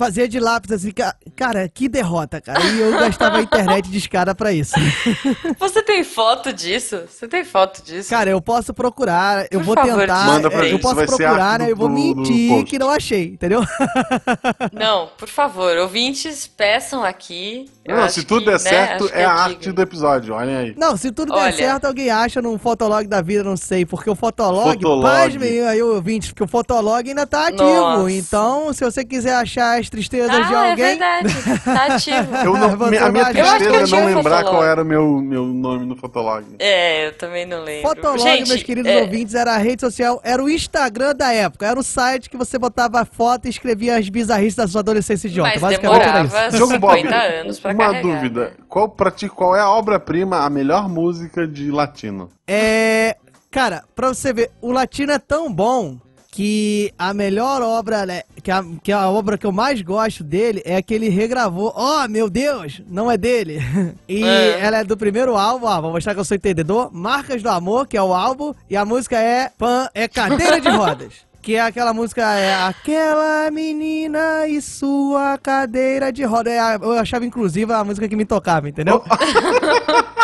Speaker 3: Fazia de lápis assim, ca- cara, que derrota, cara. E eu gastava a internet de escada pra isso. (laughs)
Speaker 2: Você tem foto disso? Você tem foto disso?
Speaker 3: Cara, eu posso procurar, eu
Speaker 2: Por
Speaker 3: vou
Speaker 2: favor,
Speaker 3: tentar,
Speaker 1: Manda pra
Speaker 3: é,
Speaker 1: gente,
Speaker 3: eu posso procurar, né? Eu vou mentir que não achei, entendeu? (laughs)
Speaker 2: Não, por favor, ouvintes, peçam aqui. Eu
Speaker 1: Não, se tudo
Speaker 2: que,
Speaker 1: der
Speaker 2: né,
Speaker 1: certo,
Speaker 2: que
Speaker 1: é a
Speaker 2: digo.
Speaker 1: arte do episódio, olhem aí.
Speaker 3: Não, se tudo
Speaker 2: Olha.
Speaker 3: der certo, alguém acha num Fotolog da vida, não sei. Porque o Fotolog,
Speaker 1: Fotolog.
Speaker 3: pasmem aí, ouvintes, porque o Fotolog ainda tá ativo.
Speaker 2: Nossa.
Speaker 3: Então, se você quiser achar as tristezas
Speaker 2: Ah,
Speaker 3: de
Speaker 2: é
Speaker 3: alguém.
Speaker 2: verdade, tá ativo. (laughs)
Speaker 1: Eu não,
Speaker 3: Você
Speaker 1: a minha tristeza
Speaker 2: eu
Speaker 1: é não lembrar qual era o meu, meu nome no Fotolog.
Speaker 2: É, eu também não lembro.
Speaker 3: Fotolog,
Speaker 2: Gente,
Speaker 3: meus queridos
Speaker 2: é,
Speaker 3: ouvintes, era a rede social, era o Instagram da época. Era um site que você botava foto e escrevia as bizarrices da sua adolescência idiota.
Speaker 2: Mas
Speaker 3: Basicamente era isso.
Speaker 1: Jogo Bob,
Speaker 2: 50 anos pra
Speaker 1: uma
Speaker 2: carregar.
Speaker 1: dúvida. Qual, pra ti, qual é a obra-prima, a melhor música de latino?
Speaker 3: É. Cara, pra você ver, o latino é tão bom que a melhor obra, né, que a, que a obra que eu mais gosto dele é que ele regravou. Oh, meu Deus, não é dele. (laughs) E
Speaker 2: É.
Speaker 3: ela é do primeiro álbum, ó, vou mostrar que eu sou entendedor. Marcas do Amor, que é o álbum, e a música é Pan, é Cadeira de Rodas. (laughs) Que é aquela música, é aquela menina e sua cadeira de rodas. É Eu achava inclusive a música que me tocava, entendeu? (laughs)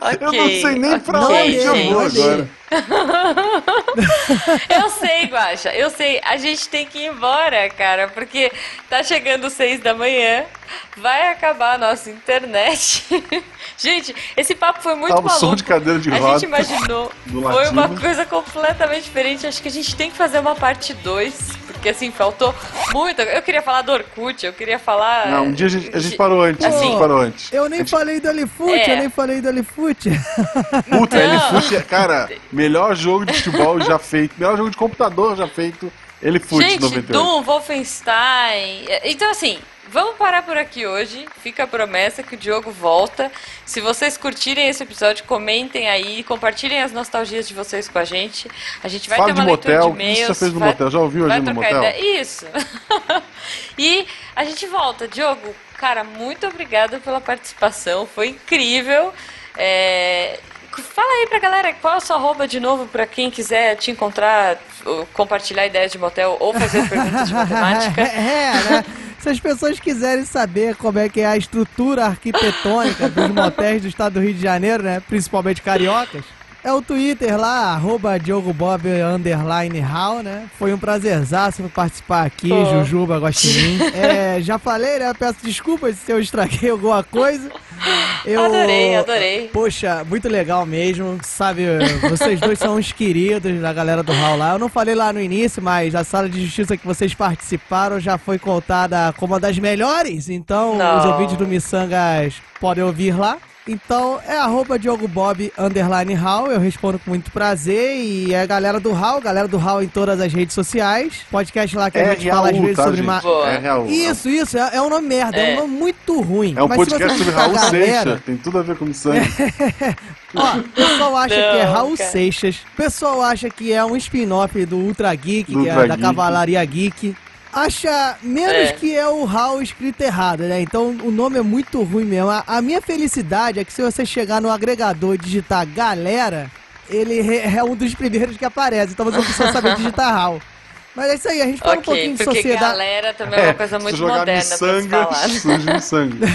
Speaker 2: Ok,
Speaker 1: Eu não sei nem pra
Speaker 3: Não
Speaker 1: onde
Speaker 3: é
Speaker 1: eu vou agora. (laughs)
Speaker 2: Eu sei, Guaxa, eu sei. A gente tem que ir embora, cara, porque tá chegando seis da manhã, vai acabar a nossa internet. (laughs) gente, esse papo foi muito
Speaker 1: o
Speaker 2: maluco.
Speaker 1: som de cadeira de
Speaker 2: a
Speaker 1: roda
Speaker 2: gente imaginou. (laughs) Foi uma coisa completamente diferente. Acho que a gente tem que fazer uma parte 2, porque assim, faltou muito. Eu queria falar do Orkut, eu queria falar.
Speaker 1: Não, um dia a gente, a gente parou antes, a
Speaker 2: Assim,
Speaker 1: gente parou antes.
Speaker 3: Eu nem falei do Elefute,
Speaker 2: É.
Speaker 3: eu nem falei do Elefute.
Speaker 1: Puta,
Speaker 2: Não.
Speaker 1: ele fute, cara, melhor jogo de futebol já feito, melhor jogo de computador já feito, ele fute
Speaker 2: Gente,
Speaker 1: 98.
Speaker 2: Doom, Wolfenstein. Então, assim, vamos parar por aqui hoje. Fica a promessa que o Diogo volta. Se vocês curtirem esse episódio, comentem aí, compartilhem as nostalgias de vocês com a gente. A gente vai
Speaker 1: Fala
Speaker 2: ter uma
Speaker 1: de
Speaker 2: leitura
Speaker 1: motel,
Speaker 2: de
Speaker 1: o que você
Speaker 2: e-mails.
Speaker 1: fez no
Speaker 2: vai-
Speaker 1: motel? Já ouviu hoje no motel?
Speaker 2: ideia. Isso. (laughs) e a gente volta. Diogo, cara, muito obrigada pela participação. Foi incrível. É, Fala aí pra galera qual é a sua arroba de novo pra quem quiser te encontrar, compartilhar ideias de motel ou fazer (laughs) perguntas de matemática.
Speaker 3: é, né? Se as pessoas quiserem saber como é que é a estrutura arquitetônica dos motéis do estado do Rio de Janeiro, né? Principalmente cariocas, é o Twitter lá, arroba how, né? Foi um prazerzaço participar aqui. Jujuba, Guaxinim. (laughs) É, já falei, né? Peço desculpas se eu estraguei alguma coisa. Eu...
Speaker 2: Adorei, adorei.
Speaker 3: Poxa, muito legal mesmo. Sabe, vocês dois são uns queridos da galera do Hall lá. Eu não falei lá no início, mas a sala de justiça que vocês participaram já foi contada como uma das melhores. Então,
Speaker 2: Não.
Speaker 3: os ouvintes do Missangas podem ouvir lá. Então, é arroba Diogo Bob underline Hall. Eu respondo com muito prazer. E é a galera do Hall, galera do Hall em todas as redes sociais. Podcast lá que a
Speaker 1: É
Speaker 3: gente fala às vezes
Speaker 1: tá,
Speaker 3: sobre
Speaker 1: gente?
Speaker 3: ma-
Speaker 2: Boa.
Speaker 1: É Raul.
Speaker 3: Isso, isso, é, é um nome merda, é,
Speaker 2: É.
Speaker 3: um nome muito ruim.
Speaker 1: É um
Speaker 3: Mas
Speaker 1: podcast sobre Raul
Speaker 3: galera-
Speaker 1: Seixas, tem tudo a ver com sangue. (laughs)
Speaker 3: Ó, o pessoal acha
Speaker 2: Não,
Speaker 3: que é Raul
Speaker 2: cara.
Speaker 3: Seixas. O pessoal acha que é um spin-off do Ultra Geek,
Speaker 1: Do
Speaker 3: que é
Speaker 1: Ultra
Speaker 3: da
Speaker 1: Geek.
Speaker 3: Cavalaria Geek. Acha menos
Speaker 2: É.
Speaker 3: que é o Raul escrito errado, né? Então o nome é muito ruim mesmo. A, a minha felicidade é que se você chegar no agregador e digitar galera, ele é um dos primeiros que aparece. Então você não precisa saber digitar Raul. Mas é isso aí, a gente fala um
Speaker 2: Ok,
Speaker 3: pouquinho de
Speaker 2: porque
Speaker 3: sociedade.
Speaker 2: galera também é uma coisa
Speaker 1: se
Speaker 2: muito
Speaker 1: jogar
Speaker 2: moderna pra se
Speaker 1: miçanga,
Speaker 2: falar. (laughs)
Speaker 1: surge miçanga. (laughs)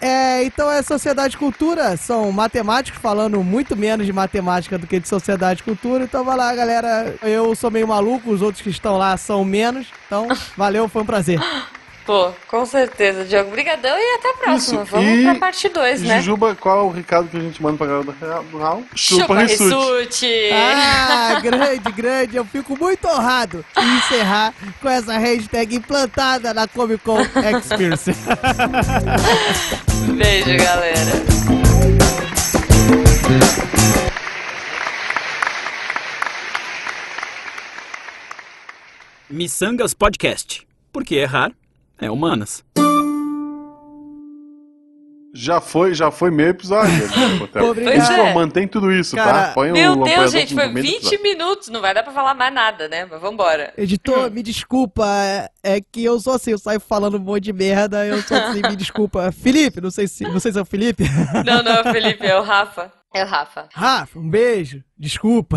Speaker 3: É, então é sociedade e cultura, são matemáticos falando muito menos de matemática do que de sociedade e cultura. Então vai lá, galera. Eu sou meio maluco, os outros que estão lá são menos. Então, (laughs) valeu, foi um prazer. (gasps)
Speaker 2: Pô, com certeza, Diogo. Obrigadão e até a próxima.
Speaker 1: Isso,
Speaker 2: Vamos
Speaker 1: e-
Speaker 2: pra parte 2, né?
Speaker 1: Jujuba, qual é o recado que a gente manda pra galera do Real-?
Speaker 2: Chupa
Speaker 1: Rissuti.
Speaker 2: Rissuti!
Speaker 3: Ah, (laughs) grande, grande. Eu fico muito honrado em encerrar com essa hashtag implantada na Comic Con Experience. (laughs)
Speaker 2: Beijo, galera.
Speaker 4: Missangas Podcast. Porque errar é humanas.
Speaker 1: Já foi, já foi meio episódio. né. (laughs) Editor,
Speaker 2: Pois é.
Speaker 1: mantém tudo isso,
Speaker 3: Cara,
Speaker 1: tá? Põe o
Speaker 2: Meu
Speaker 1: apoiador
Speaker 2: Deus, gente, foi
Speaker 1: meio do
Speaker 2: 20
Speaker 1: episódio.
Speaker 2: minutos. Não vai dar pra falar mais nada, né? Mas vambora.
Speaker 3: Editor, (clears throat) me desculpa, é, é que eu sou assim, eu saio falando um monte de merda, eu sou assim, me desculpa. (laughs) Felipe, não sei se, não sei se é o Felipe. (laughs)
Speaker 2: Não, não, Felipe, é o Rafa. É o Rafa.
Speaker 3: Rafa, um beijo, desculpa.